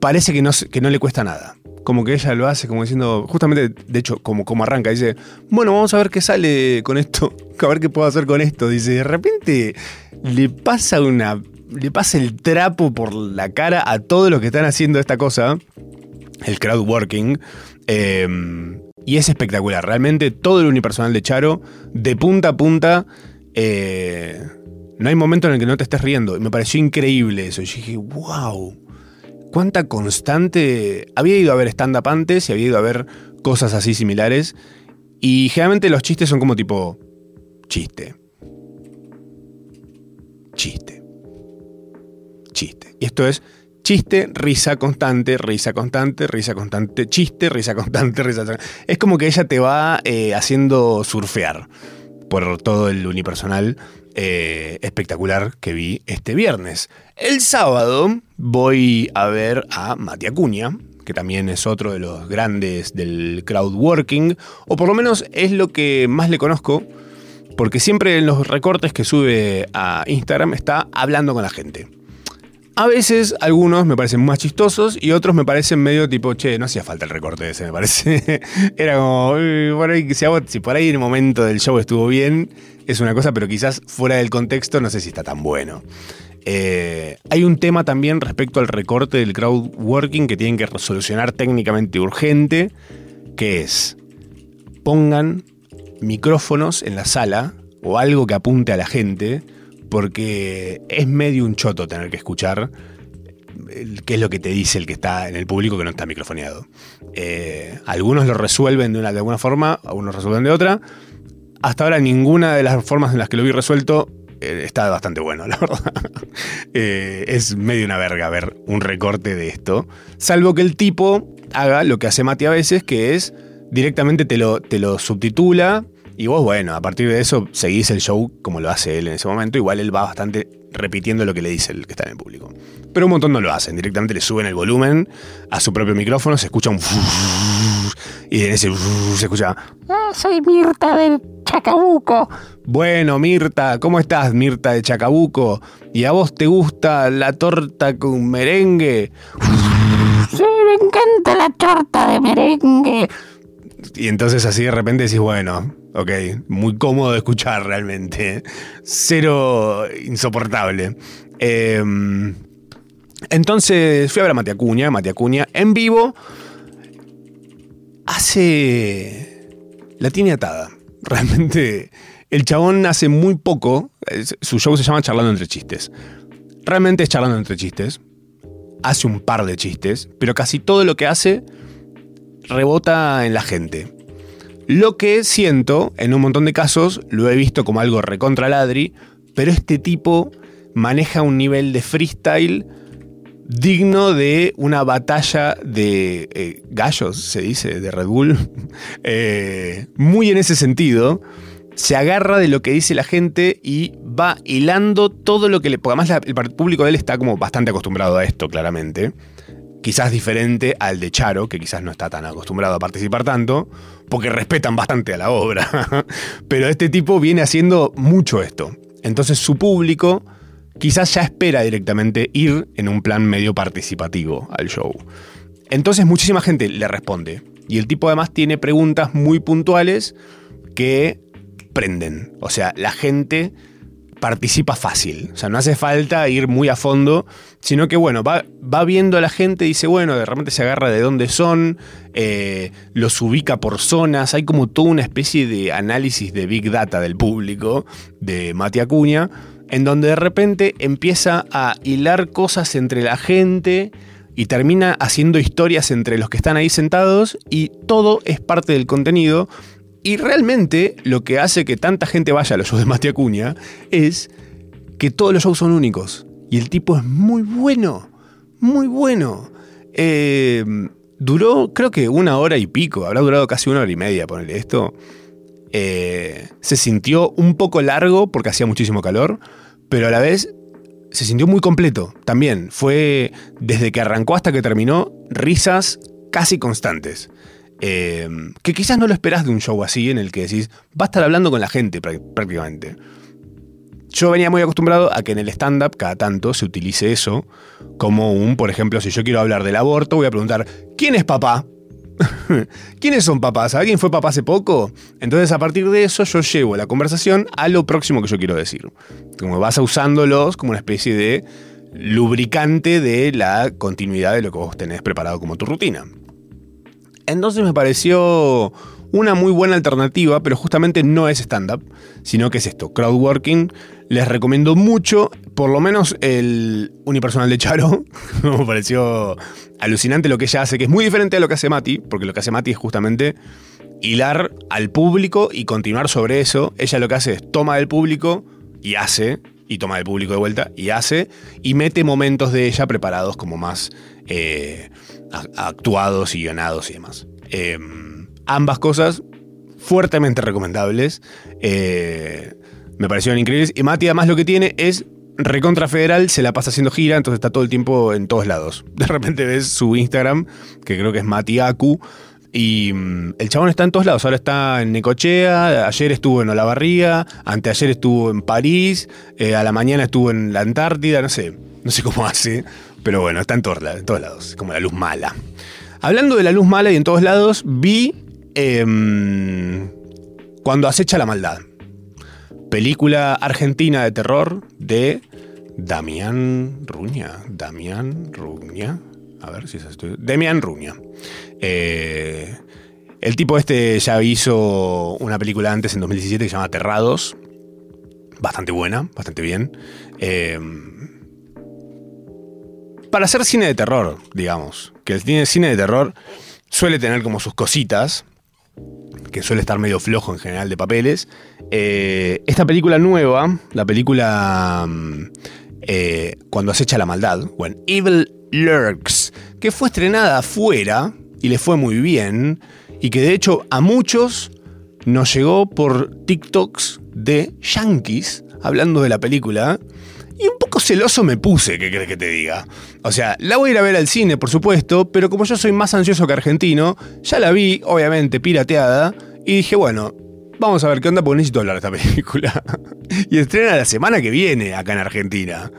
parece que no, que no le cuesta nada. Como que ella lo hace como diciendo, justamente, de hecho, como, como arranca, dice, bueno, vamos a ver qué sale con esto, <laughs> a ver qué puedo hacer con esto. Dice, de repente le pasa una. le pasa el trapo por la cara a todos los que están haciendo esta cosa, el crowdworking, Em, y es espectacular. Realmente todo el unipersonal de Charo, de punta a punta, eh, No hay momento en el que no te estés riendo. Me pareció increíble eso. Yo dije, wow, cuánta constante. Había ido a ver stand-up antes y había ido a ver cosas así similares. Y generalmente los chistes son como tipo, chiste. Chiste. Chiste. Y esto es chiste, risa constante, risa constante, risa constante, chiste, risa constante, <laughs> risa constante. Es como que ella te va eh, haciendo surfear por todo el unipersonal eh, espectacular que vi este viernes. El sábado voy a ver a Mati Acuña, que también es otro de los grandes del crowdworking, o por lo menos es lo que más le conozco, porque siempre en los recortes que sube a Instagram está hablando con la gente. A veces algunos me parecen más chistosos y otros me parecen medio tipo, che, no hacía falta el recorte ese, me parece. <laughs> Era como, por ahí, si, por ahí el momento del show estuvo bien, es una cosa, pero quizás fuera del contexto no sé si está tan bueno. Eh, hay un tema también respecto al recorte del crowdworking que tienen que resolucionar técnicamente urgente, que es, pongan micrófonos en la sala o algo que apunte a la gente porque es medio un choto tener que escuchar qué es lo que te dice el que está en el público que no está microfoneado. Eh, algunos lo resuelven de, una, de alguna forma, algunos resuelven de otra. Hasta ahora ninguna de las formas en las que lo vi resuelto eh, está bastante bueno, <laughs> la verdad. Eh, es medio una verga ver un recorte de esto. Salvo que el tipo haga lo que hace Mati a veces, que es directamente te lo, te lo subtitula y vos, bueno, a partir de eso seguís el show como lo hace él en ese momento. Igual él va bastante repitiendo lo que le dice el que está en el público. Pero un montón no lo hacen. Directamente le suben el volumen a su propio micrófono, se escucha un... <laughs> Y en ese <laughs> se escucha... Ah, soy Mirta del Chacabuco. Bueno, Mirta, ¿cómo estás, Mirta de Chacabuco? ¿Y a vos te gusta la torta con merengue? <laughs> Sí, me encanta la torta de merengue. Y entonces así de repente decís, bueno, ok, muy cómodo de escuchar realmente. Cero insoportable. Em, entonces fui a ver a Mati Acuña, Mati Acuña en vivo. Hace. La tiene atada. <laughs> Realmente. El chabón hace muy poco. Su show se llama Charlando entre chistes. Realmente es charlando entre chistes. Hace un par de chistes. Pero casi todo lo que hace rebota en la gente. Lo que siento, en un montón de casos, lo he visto como algo recontra ladri, pero este tipo maneja un nivel de freestyle digno de una batalla de eh, gallos, se dice, de Red Bull. <laughs> Eh, muy en ese sentido. Se agarra de lo que dice la gente y va hilando todo lo que le. Porque además el público de él está como bastante acostumbrado a esto, claramente quizás diferente al de Charo, que quizás no está tan acostumbrado a participar tanto, porque respetan bastante a la obra. <laughs> Pero este tipo viene haciendo mucho esto. Entonces su público quizás ya espera directamente ir en un plan medio participativo al show. Entonces muchísima gente le responde. Y el tipo además tiene preguntas muy puntuales que prenden. O sea, la gente participa fácil. O sea, no hace falta ir muy a fondo, sino que, bueno, va, va viendo a la gente dice, bueno, de repente se agarra de dónde son, eh, los ubica por zonas. Hay como toda una especie de análisis de Big Data del público de Mati Acuña, en donde de repente empieza a hilar cosas entre la gente y termina haciendo historias entre los que están ahí sentados y todo es parte del contenido y realmente lo que hace que tanta gente vaya a los shows de Mati Acuña es que todos los shows son únicos. Y el tipo es muy bueno, muy bueno. Eh, duró creo que una hora y pico, habrá durado casi una hora y media ponerle esto. Eh, se sintió un poco largo porque hacía muchísimo calor, pero a la vez se sintió muy completo también. Fue desde que arrancó hasta que terminó, risas casi constantes. Eh, que quizás no lo esperás de un show así en el que decís, va a estar hablando con la gente prácticamente. Yo venía muy acostumbrado a que en el stand-up cada tanto se utilice eso como un, por ejemplo, si yo quiero hablar del aborto, voy a preguntar, ¿quién es papá? <laughs> ¿Quiénes son papás? ¿Alguien fue papá hace poco? Entonces a partir de eso yo llevo la conversación a lo próximo que yo quiero decir. Como vas usándolos como una especie de lubricante de la continuidad de lo que vos tenés preparado como tu rutina. Entonces me pareció una muy buena alternativa, pero justamente no es stand-up, sino que es esto, crowdworking. Les recomiendo mucho, por lo menos el unipersonal de Charo, <laughs> me pareció alucinante lo que ella hace, que es muy diferente a lo que hace Mati, porque lo que hace Mati es justamente hilar al público y continuar sobre eso. Ella lo que hace es toma del público y hace, y toma del público de vuelta y hace, y mete momentos de ella preparados como más eh, actuados y guionados y demás. Eh, ambas cosas fuertemente recomendables. eh, me parecieron increíbles. Y Mati además lo que tiene es recontra federal, se la pasa haciendo gira, entonces está todo el tiempo en todos lados. <laughs> De repente ves su Instagram, que creo que es Mati Aku, y mm, el chabón está en todos lados. Ahora está en Necochea, ayer estuvo en Olavarría, anteayer estuvo en París, eh, a la mañana estuvo en la Antártida, no sé, no sé cómo hace, pero bueno, está en todos, lados, como la luz mala. Hablando de la luz mala y en todos lados, vi em, Cuando acecha la maldad. Película argentina de terror de Damián Ruña. Damián Ruña. A ver si es esto. Damián Ruña. Eh, el tipo este ya hizo una película antes en 2017 que se llama Aterrados. Bastante buena, bastante bien. Eh, para hacer cine de terror, digamos. Que el cine, de terror suele tener como sus cositas. Que suele estar medio flojo en general de papeles. Eh, esta película nueva, la película mm, eh, Cuando acecha la maldad, When Evil Lurks, que fue estrenada afuera y le fue muy bien, y que de hecho a muchos nos llegó por TikToks de yankees hablando de la película. Y un poco celoso me puse, ¿qué crees que te diga? O sea, la voy a ir a ver al cine, por supuesto, pero como yo soy más ansioso que argentino, ya la vi, obviamente, pirateada, y dije, bueno, vamos a ver qué onda, porque necesito hablar de esta <laughs> película. y estrena la semana que viene acá en Argentina.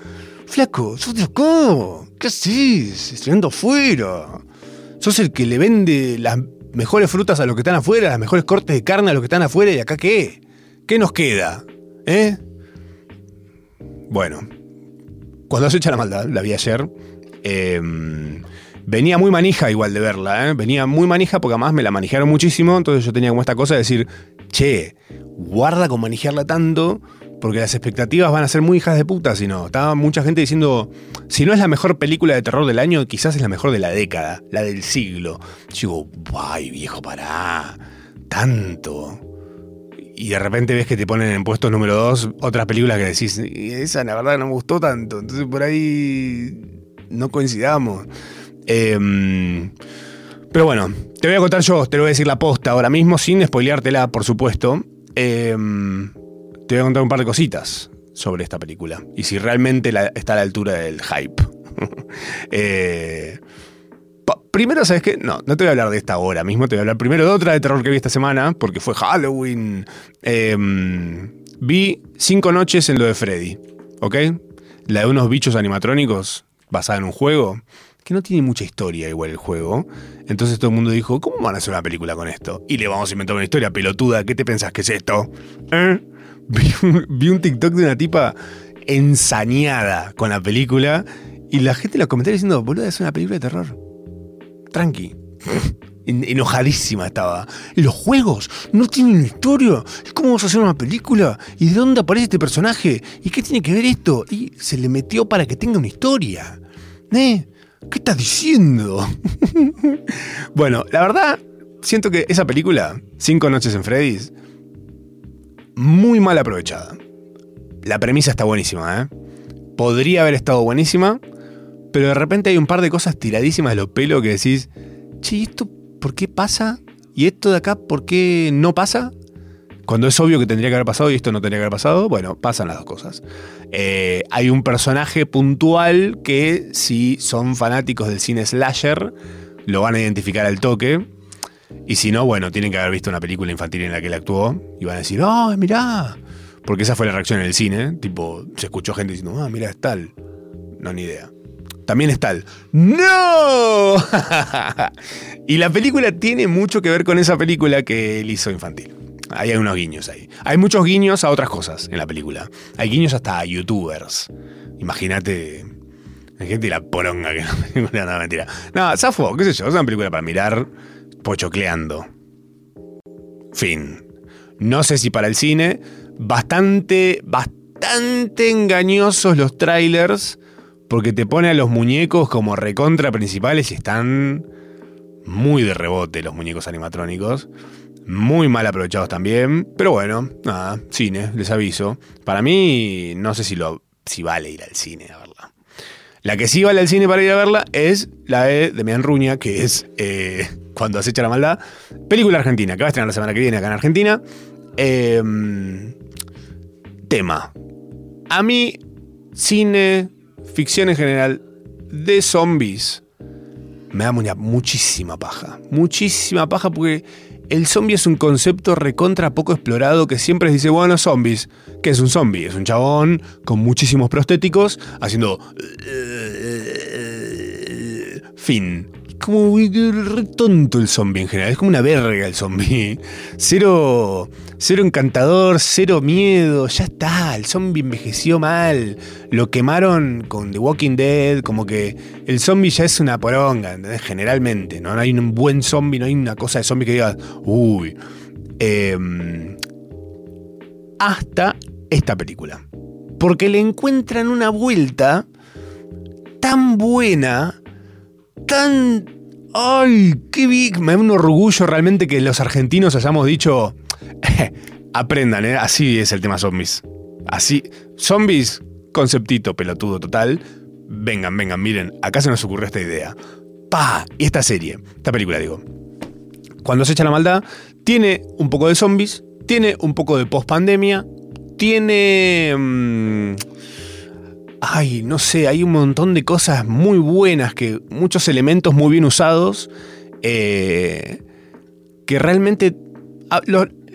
Flaco, sos de acá. ¿Qué haces? Estrenando afuera. Sos el que le vende las mejores frutas a los que están afuera, las mejores cortes de carne a los que están afuera, ¿y acá qué? ¿Qué nos queda? ¿Eh? Bueno, cuando se echa la maldad, la vi ayer. eh, venía muy manija igual de verla, ¿eh? venía muy manija porque además me la manejaron muchísimo, entonces yo tenía como esta cosa de decir, che, guarda con manejarla tanto, porque las expectativas van a ser muy hijas de puta, si no. Estaba mucha gente diciendo, si no es la mejor película de terror del año, quizás es la mejor de la década, la del siglo. Yo digo, ay viejo, pará, tanto. Y de repente ves que te ponen en puesto número 2 otras películas que decís, "Y esa la verdad no me gustó tanto. Entonces por ahí no coincidamos. Em, pero bueno, te voy a contar yo, te lo voy a decir la posta ahora mismo, sin spoileártela, por supuesto. Em, te voy a contar un par de cositas sobre esta película. Y si realmente está a la altura del hype. <laughs> Eh, Primero, ¿sabes qué? No, no te voy a hablar de esta ahora mismo, te voy a hablar primero de otra de terror que vi esta semana, porque fue Halloween. Em, vi Cinco Noches en lo de Freddy, ¿ok? La de unos bichos animatrónicos basada en un juego, que no tiene mucha historia igual el juego. Entonces todo el mundo dijo, ¿cómo van a hacer una película con esto? Y le vamos a inventar una historia pelotuda, ¿qué te pensás que es esto? ¿Eh? <laughs> Vi, un, TikTok de una tipa ensañada con la película y la gente en los comentarios diciendo, boludo, es una película de terror. Tranqui. En- Enojadísima estaba. Los juegos no tienen historia. ¿Y ¿Cómo vamos a hacer una película? ¿Y de dónde aparece este personaje? ¿Y qué tiene que ver esto? Y se le metió para que tenga una historia. ¿Eh? ¿Qué estás diciendo? <laughs> bueno, la verdad, siento que esa película, Cinco Noches en Freddy's, muy mal aprovechada. La premisa está buenísima, ¿eh? Podría haber estado buenísima, pero de repente hay un par de cosas tiradísimas de los pelos que decís, che, ¿y esto por qué pasa? ¿Y esto de acá por qué no pasa? Cuando es obvio que tendría que haber pasado y esto no tendría que haber pasado, bueno, pasan las dos cosas. Eh, hay un personaje puntual que si son fanáticos del cine slasher, lo van a identificar al toque. Y si no, bueno, tienen que haber visto una película infantil en la que él actuó y van a decir, ¡oh, mirá! Porque esa fue la reacción en el cine. Tipo, se escuchó gente diciendo, ah, mira, es tal. No, ni idea. También es tal. ¡No! <laughs> y la película tiene mucho que ver con esa película que él hizo infantil. Hay unos guiños ahí. Hay muchos guiños a otras cosas en la película. Hay guiños hasta a youtubers. Imagínate. Hay gente y la poronga que <laughs> no, no, no, mentira. No, Zafo, qué sé yo, es una película para mirar. pochocleando. Fin. No sé si para el cine, bastante, bastante engañosos los trailers, porque te pone a los muñecos como recontra principales y están muy de rebote los muñecos animatrónicos. Muy mal aprovechados también. Pero bueno, nada, cine, les aviso. Para mí, no sé si, lo, si vale ir al cine a verla. La que sí vale al cine para ir a verla es la de Demian Ruña, que es eh, Cuando acecha la maldad. Película argentina, que va a estrenar la semana que viene acá en Argentina. Eh, tema. A mí, cine, ficción en general, de zombies, me da muña- muchísima paja. Muchísima paja porque el zombie es un concepto recontra poco explorado que siempre se dice, bueno, zombies. ¿Qué es un zombie? Es un chabón con muchísimos prostéticos haciendo... Fin. Como re tonto el zombie en general. Es como una verga el zombie. Cero, cero encantador, cero miedo. Ya está. El zombie envejeció mal. Lo quemaron con The Walking Dead. Como que el zombie ya es una poronga. ¿entendés? Generalmente. ¿no? no hay un buen zombie. No hay una cosa de zombie que digas. Uy. Em, hasta esta película. Porque le encuentran una vuelta tan buena, tan... ¡Ay, qué big! Me da un orgullo realmente que los argentinos hayamos dicho, <laughs> aprendan, ¿eh? así es el tema zombies. Así, zombies, conceptito pelotudo total. Vengan, vengan, miren, acá se nos ocurrió esta idea. ¡Pa! Y esta serie, esta película digo. Cuando se echa la maldad, tiene un poco de zombies, tiene un poco de post-pandemia, tiene... mm, ay, no sé, hay un montón de cosas muy buenas, que muchos elementos muy bien usados, eh, que realmente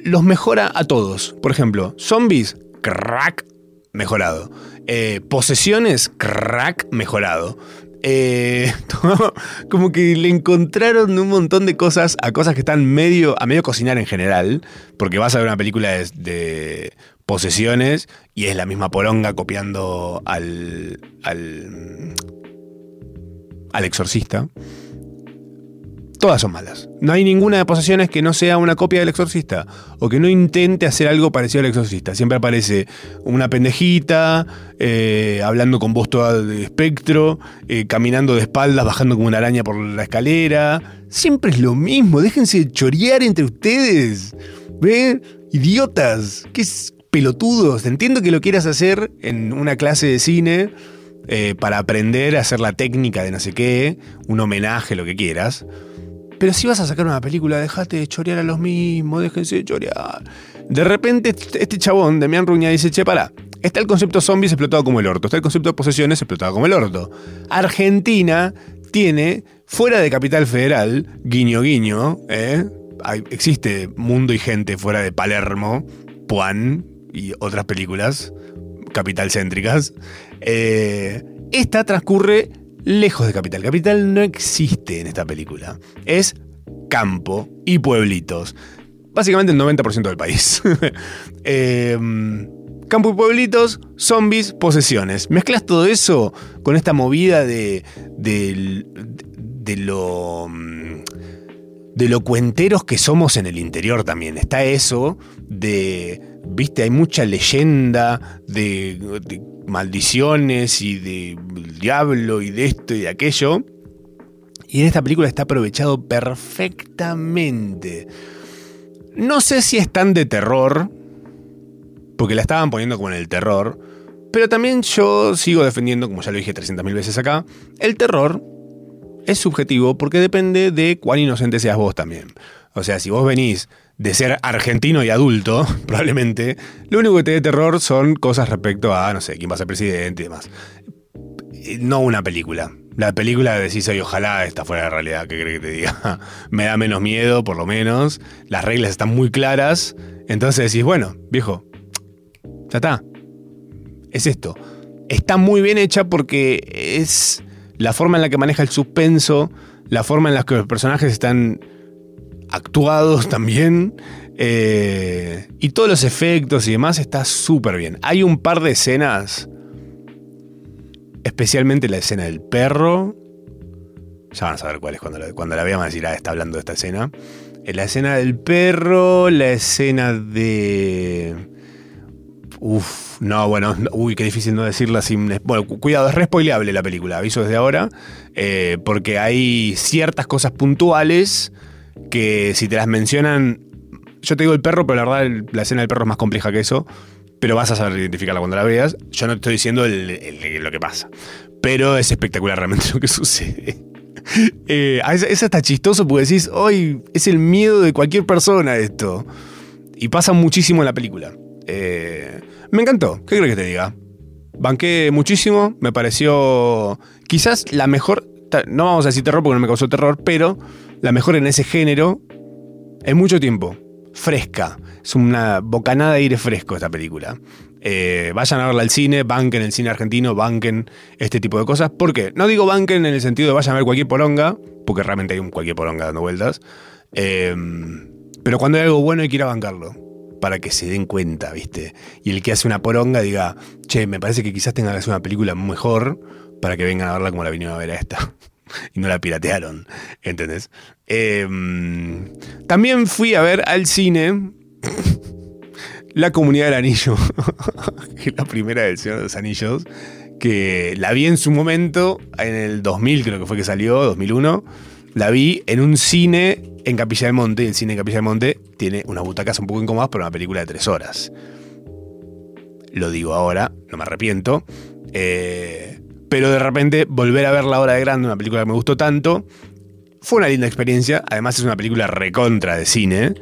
los mejora a todos. Por ejemplo, zombies, crack, mejorado. Eh, posesiones, crack, mejorado. Eh, <laughs> como que le encontraron un montón de cosas a cosas que están medio a medio cocinar en general, porque vas a ver una película de posesiones y es la misma poronga copiando al al al exorcista. Todas son malas. No hay ninguna de posesiones que no sea una copia del exorcista o que no intente hacer algo parecido al exorcista. Siempre aparece una pendejita, eh, hablando con voz toda de espectro, eh, caminando de espaldas, bajando como una araña por la escalera. Siempre es lo mismo. Déjense chorear entre ustedes. ¿Ven? Idiotas. ¿Qué es pelotudos? Entiendo que lo quieras hacer en una clase de cine. eh, para aprender a hacer la técnica de no sé qué, un homenaje, lo que quieras. Pero si vas a sacar una película, dejate de chorear a los mismos, déjense de chorear. De repente, este este chabón, Demian Ruña, dice: Che, pará. Está el concepto zombies explotado como el orto. Está el concepto de posesiones explotado como el orto. Argentina tiene, fuera de Capital Federal, guiño guiño, ¿eh? Existe Mundo y Gente fuera de Palermo, Puan y otras películas capital céntricas. Eh, esta transcurre lejos de Capital. Capital no existe en esta película. Es campo y pueblitos. Básicamente el 90% del país. <laughs> Eh, campo y pueblitos, zombies, posesiones. Mezclas todo eso con esta movida de, de, de lo mm, de lo cuenteros que somos en el interior también. Está eso de, viste, hay mucha leyenda de, maldiciones y de diablo y de esto y de aquello. Y en esta película está aprovechado perfectamente. No sé si es tan de terror, porque la estaban poniendo como en el terror, pero también yo sigo defendiendo, como ya lo dije 300.000 veces acá, el terror es subjetivo porque depende de cuán inocente seas vos también. O sea, si vos venís de ser argentino y adulto, <laughs> probablemente, lo único que te dé terror son cosas respecto a, no sé, quién va a ser presidente y demás. Eh, No una película. La película decís, oye, ojalá está fuera la realidad, ¿qué crees que te diga? <laughs> Me da menos miedo, por lo menos. Las reglas están muy claras. Entonces decís, bueno, viejo, ya está. Es esto. Está muy bien hecha porque es la forma en la que maneja el suspenso, la forma en la que los personajes están actuados también, eh, y todos los efectos y demás está súper bien. Hay un par de escenas, especialmente la escena del perro, Ya van a saber cuál es cuando la, cuando la vean, van a decir, ah, está hablando de esta escena. Eh, La escena del perro, la escena de. Uf, no, bueno, no- uy, qué difícil no decirla sin. Bueno, cu- cuidado, es re spoileable la película, aviso desde ahora, eh, porque hay ciertas cosas puntuales que si te las mencionan. Yo te digo el perro, pero la verdad la escena del perro es más compleja que eso, pero vas a saber identificarla cuando la veas. Yo no te estoy diciendo lo que pasa, pero es espectacular realmente <laughs> lo que sucede. Eh, a veces- eso está chistoso porque decís, hoy es el miedo de cualquier persona esto. Y pasa muchísimo en la película. Eh, me encantó, ¿qué crees que te diga? Banqué muchísimo, me pareció quizás la mejor, no vamos a decir terror porque no me causó terror, pero la mejor en ese género en mucho tiempo. Fresca, es una bocanada de aire fresco esta película. Eh, vayan a verla al cine, banquen el cine argentino, banquen este tipo de cosas. ¿Por qué? No digo banquen en el sentido de vayan a ver cualquier poronga, porque realmente hay un cualquier poronga dando vueltas. Eh, pero cuando hay algo bueno hay que ir a bancarlo, para que se den cuenta, ¿viste? Y el que hace una poronga diga, che, me parece que quizás tenga que hacer una película mejor para que vengan a verla como la vinieron a ver a esta. <laughs> y no la piratearon, ¿entendés? Eh, también fui a ver al cine <laughs> La Comunidad del Anillo, <laughs> que es la primera del Señor de los Anillos, que la vi en su momento, en el 2000 creo que fue que salió, 2001, la vi en un cine en Capilla del Monte, y el cine en Capilla del Monte tiene unas butacas un poco incómodas, pero una película de tres horas. Lo digo ahora, no me arrepiento. Eh, pero de repente volver a ver La Hora de Grande, una película que me gustó tanto, fue una linda experiencia. Además es una película recontra de cine,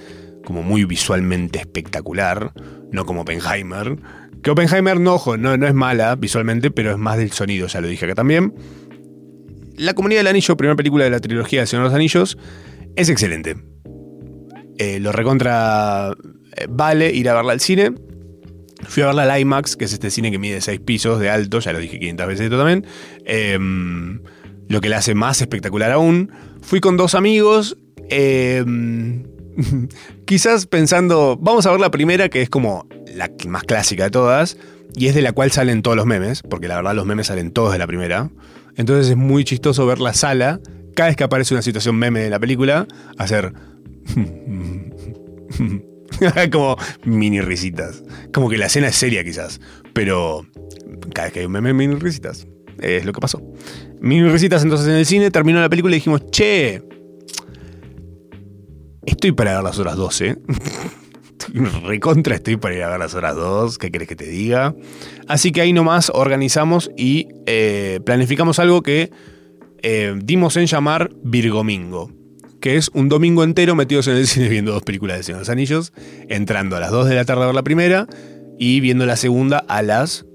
como muy visualmente espectacular, no como Oppenheimer. Que Oppenheimer, no, ojo, no, no es mala visualmente, pero es más del sonido, ya lo dije acá también. La Comunidad del Anillo, primera película de la trilogía de Señor de los Anillos, es excelente. Eh, lo recontra eh, vale ir a verla al cine. Fui a verla al IMAX, que es este cine que mide 6 pisos de alto, ya lo dije 500 veces esto también. Em, lo que la hace más espectacular aún. Fui con dos amigos. em, <laughs> quizás pensando, vamos a ver la primera, que es como la más clásica de todas, y es de la cual salen todos los memes, porque la verdad los memes salen todos de la primera. Entonces es muy chistoso ver la sala, cada vez que aparece una situación meme de la película, hacer... <laughs> <laughs> <laughs> como mini risitas. Como que la escena es seria quizás, pero cada vez que hay un meme, mini risitas. Es lo que pasó. Mini risitas entonces en el cine, terminó la película y dijimos, che, estoy para ver las horas 12. <laughs> Recontra estoy para ir a ver las horas 2, ¿qué querés que te diga? Así que ahí nomás organizamos y eh, planificamos algo que eh, dimos en llamar Virgomingo, que es un domingo entero metidos en el cine viendo dos películas de Señor de los Anillos, entrando a las 2 de la tarde a ver la primera y viendo la segunda a las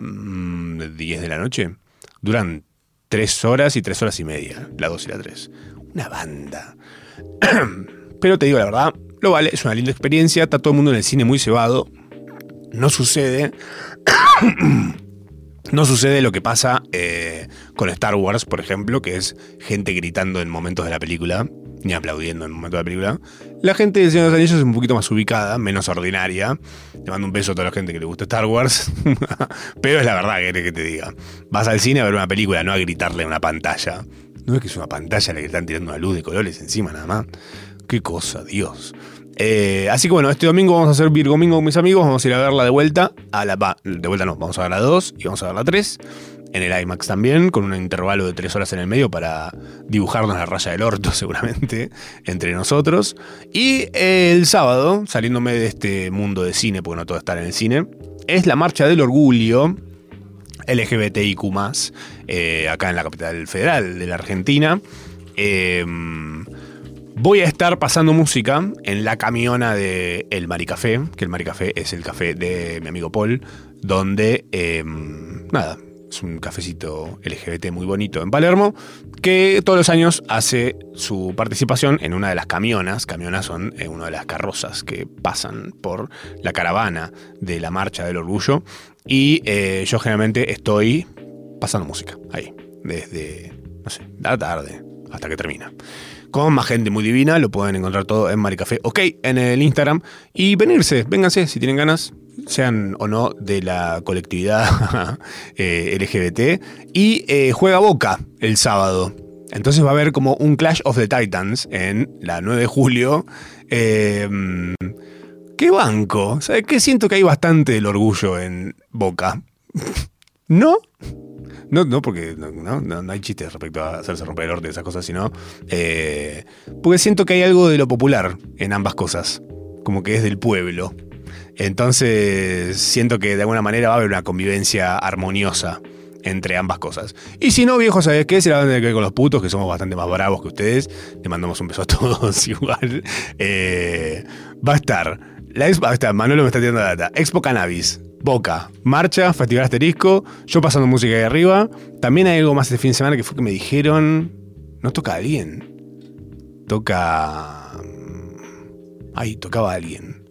mm, 10 de la noche. Duran 3 horas y 3 horas y media, la 2 y la 3. Una banda. <clears throat> Pero te digo la verdad, lo vale, es una linda experiencia, está todo el mundo en el cine muy cebado. No sucede. <clears throat> No sucede lo que pasa eh, con Star Wars, por ejemplo, que es gente gritando en momentos de la película, ni aplaudiendo en momentos de la película. La gente de Señor de los Anillos es un poquito más ubicada, menos ordinaria. Le mando un beso a toda la gente que le gusta Star Wars. <laughs> Pero es la verdad, que que te diga. Vas al cine a ver una película, no a gritarle a una pantalla. No es que es una pantalla la que están tirando una luz de colores encima nada más. Qué cosa, Dios. Eh, así que bueno, este domingo vamos a hacer Virgomingo con mis amigos. Vamos a ir a verla de vuelta. A la, de vuelta no, vamos a ver la 2 y vamos a ver la 3. En el IMAX también, con un intervalo de 3 horas en el medio para dibujarnos la raya del orto, <laughs> seguramente, entre nosotros. Y eh, el sábado, saliéndome de este mundo de cine, porque no todo está en el cine, es la Marcha del Orgullo. LGBTIQ, eh, acá en la capital federal de la Argentina. Eh, Voy a estar pasando música en la camiona de El Maricafé, que el Maricafé es el café de mi amigo Paul, donde, eh, nada, es un cafecito LGBT muy bonito en Palermo, que todos los años hace su participación en una de las camionas. Camionas son eh, una de las carrozas que pasan por la caravana de la Marcha del Orgullo. Y eh, yo generalmente estoy pasando música ahí, desde, no sé, la tarde hasta que termina con más gente muy divina. Lo pueden encontrar todo en Maricafé, ok, en el Instagram. Y venirse, vénganse si tienen ganas, sean o no de la colectividad <laughs> eh, LGBT. Y eh, juega Boca el sábado. Entonces va a haber como un Clash of the Titans en la 9 de julio. Eh, ¿Qué banco? ¿Sabes qué? Siento que hay bastante del orgullo en Boca. <laughs> ¿No? No, no, porque no, hay chistes respecto a hacerse romper el orte, esas cosas, sino. eh, porque siento que hay algo de lo popular en ambas cosas. Como que es del pueblo. Entonces, siento que de alguna manera va a haber una convivencia armoniosa entre ambas cosas. Y si no, viejo, ¿sabes qué? Se la van a tener que ver con los putos, que somos bastante más bravos que ustedes. Le mandamos un beso a todos <laughs> igual. Eh, va a estar. La expo, está, Manolo me está tirando la data. Expo Cannabis, Boca, Marcha, Festival Asterisco, yo pasando música ahí arriba. También hay algo más este fin de semana que fue que me dijeron. No toca a alguien. Toca. mm, Ay, tocaba a alguien.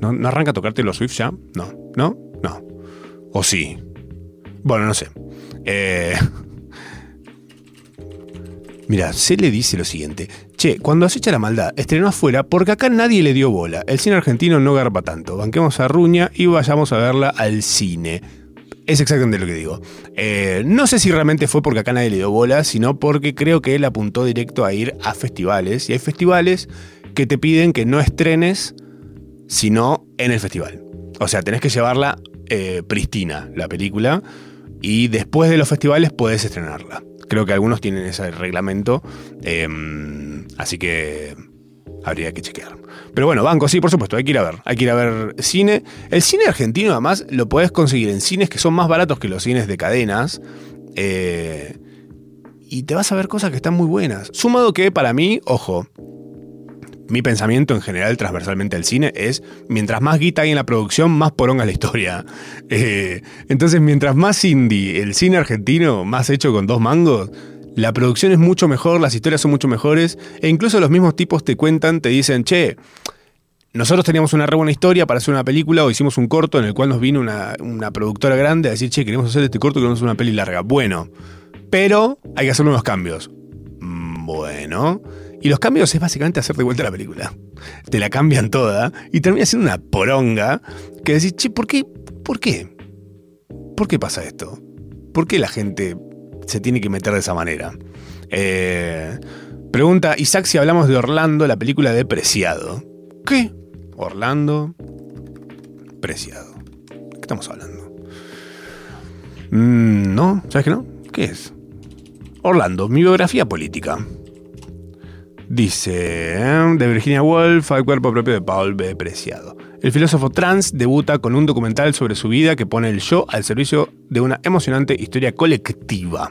¿No, ¿No arranca a tocarte los Swift ya? No. ¿No? No. ¿O sí? Bueno, no sé. Eh, <laughs> Mira, se le dice lo siguiente. Che, cuando acecha la maldad, estrenó afuera porque acá nadie le dio bola. El cine argentino no garpa tanto. Banquemos a Ruña y vayamos a verla al cine. Es exactamente lo que digo. Eh, no sé si realmente fue porque acá nadie le dio bola, sino porque creo que él apuntó directo a ir a festivales. Y hay festivales que te piden que no estrenes, sino en el festival. O sea, tenés que llevarla eh, pristina, la película, y después de los festivales podés estrenarla. Creo que algunos tienen ese reglamento, eh, así que habría que chequear. Pero bueno, banco, sí, por supuesto, hay que ir a ver. Hay que ir a ver cine. El cine argentino, además, lo podés conseguir en cines que son más baratos que los cines de cadenas. eh, y te vas a ver cosas que están muy buenas. Sumado que para mí, ojo, mi pensamiento en general transversalmente al cine es, mientras más guita hay en la producción, más poronga la historia. <laughs> Eh, entonces, mientras más indie el cine argentino, más hecho con dos mangos, la producción es mucho mejor, las historias son mucho mejores, e incluso los mismos tipos te cuentan, te dicen, che, nosotros teníamos una re buena historia para hacer una película o hicimos un corto en el cual nos vino una, una productora grande a decir, che, queremos hacer este corto, queremos hacer una peli larga. Bueno, pero hay que hacer unos cambios. Mm, Bueno. Y los cambios es básicamente hacer de vuelta la película. Te la cambian toda y termina siendo una poronga que decís, che, ¿por qué? ¿Por qué? ¿Por qué pasa esto? ¿Por qué la gente se tiene que meter de esa manera? Eh, pregunta Isaac si hablamos de Orlando, la película de Preciado. ¿Qué? Orlando. Preciado. ¿De qué estamos hablando? Mm, no, ¿sabes qué no? ¿Qué es? Orlando, mi biografía política. Dice, ¿eh? de Virginia Woolf al cuerpo propio de Paul B. Preciado. El filósofo trans debuta con un documental sobre su vida que pone el yo al servicio de una emocionante historia colectiva.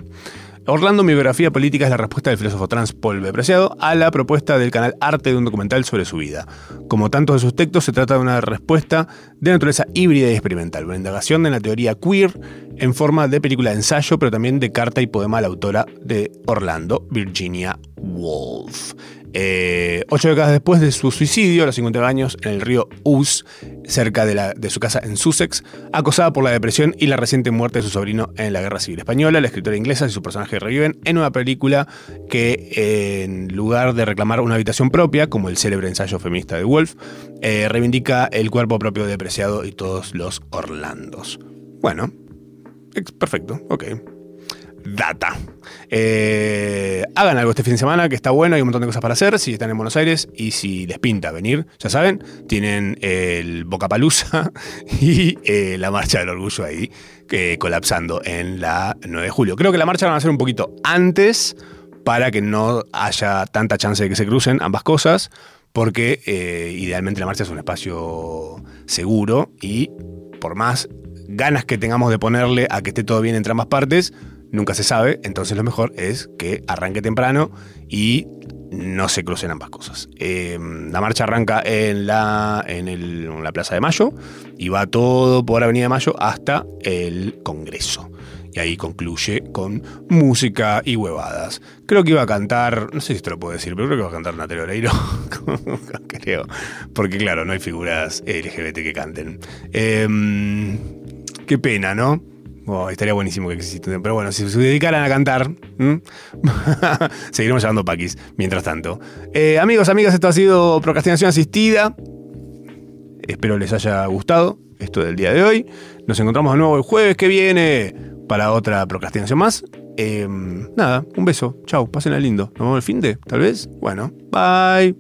Orlando, mi biografía política es la respuesta del filósofo trans Paul B. A la propuesta del canal Arte de un documental sobre su vida. Como tantos de sus textos, se trata de una respuesta de naturaleza híbrida y experimental, una indagación de la teoría queer en forma de película de ensayo, pero también de carta y poema a la autora de Orlando, Virginia Woolf. Eh, ocho décadas después de su suicidio, a los 50 años, en el río Ouse, cerca de, su casa en Sussex, acosada por la depresión y la reciente muerte de su sobrino en la Guerra Civil Española, la escritora inglesa y su personaje reviven en una película que, en lugar de reclamar una habitación propia, como el célebre ensayo feminista de Woolf, eh, reivindica el cuerpo propio de Preciado y todos los Orlandos. Bueno, perfecto, ok. Data. Eh, hagan algo este fin de semana que está bueno, hay un montón de cosas para hacer. Si están en Buenos Aires y si les pinta venir, ya saben, tienen el Bocapalusa <laughs> y eh, la Marcha del Orgullo ahí eh, colapsando en la 9 de julio. Creo que la marcha la van a hacer un poquito antes para que no haya tanta chance de que se crucen ambas cosas, porque eh, idealmente la marcha es un espacio seguro y por más ganas que tengamos de ponerle a que esté todo bien entre ambas partes, nunca se sabe, entonces lo mejor es que arranque temprano y no se crucen ambas cosas. Eh, la marcha arranca en la, en, el- la Plaza de Mayo y va todo por Avenida de Mayo hasta el Congreso. Y ahí concluye con música y huevadas. Creo que iba a cantar, no sé si te lo puedo decir, pero creo que va a cantar Natalia Oreiro. <laughs> creo. Porque claro, no hay figuras LGBT que canten. Em, qué pena, ¿no? Oh, estaría buenísimo que existieran. Pero bueno, si se dedicaran a cantar, <laughs> seguiremos llevando paquis mientras tanto. Eh, amigos, amigas, esto ha sido Procrastinación Asistida. Espero les haya gustado esto del día de hoy. Nos encontramos de nuevo el jueves que viene para otra procrastinación más. Em, nada, un beso. Chau, pásenla lindo. Nos vemos el fin de, tal vez. Bueno, bye.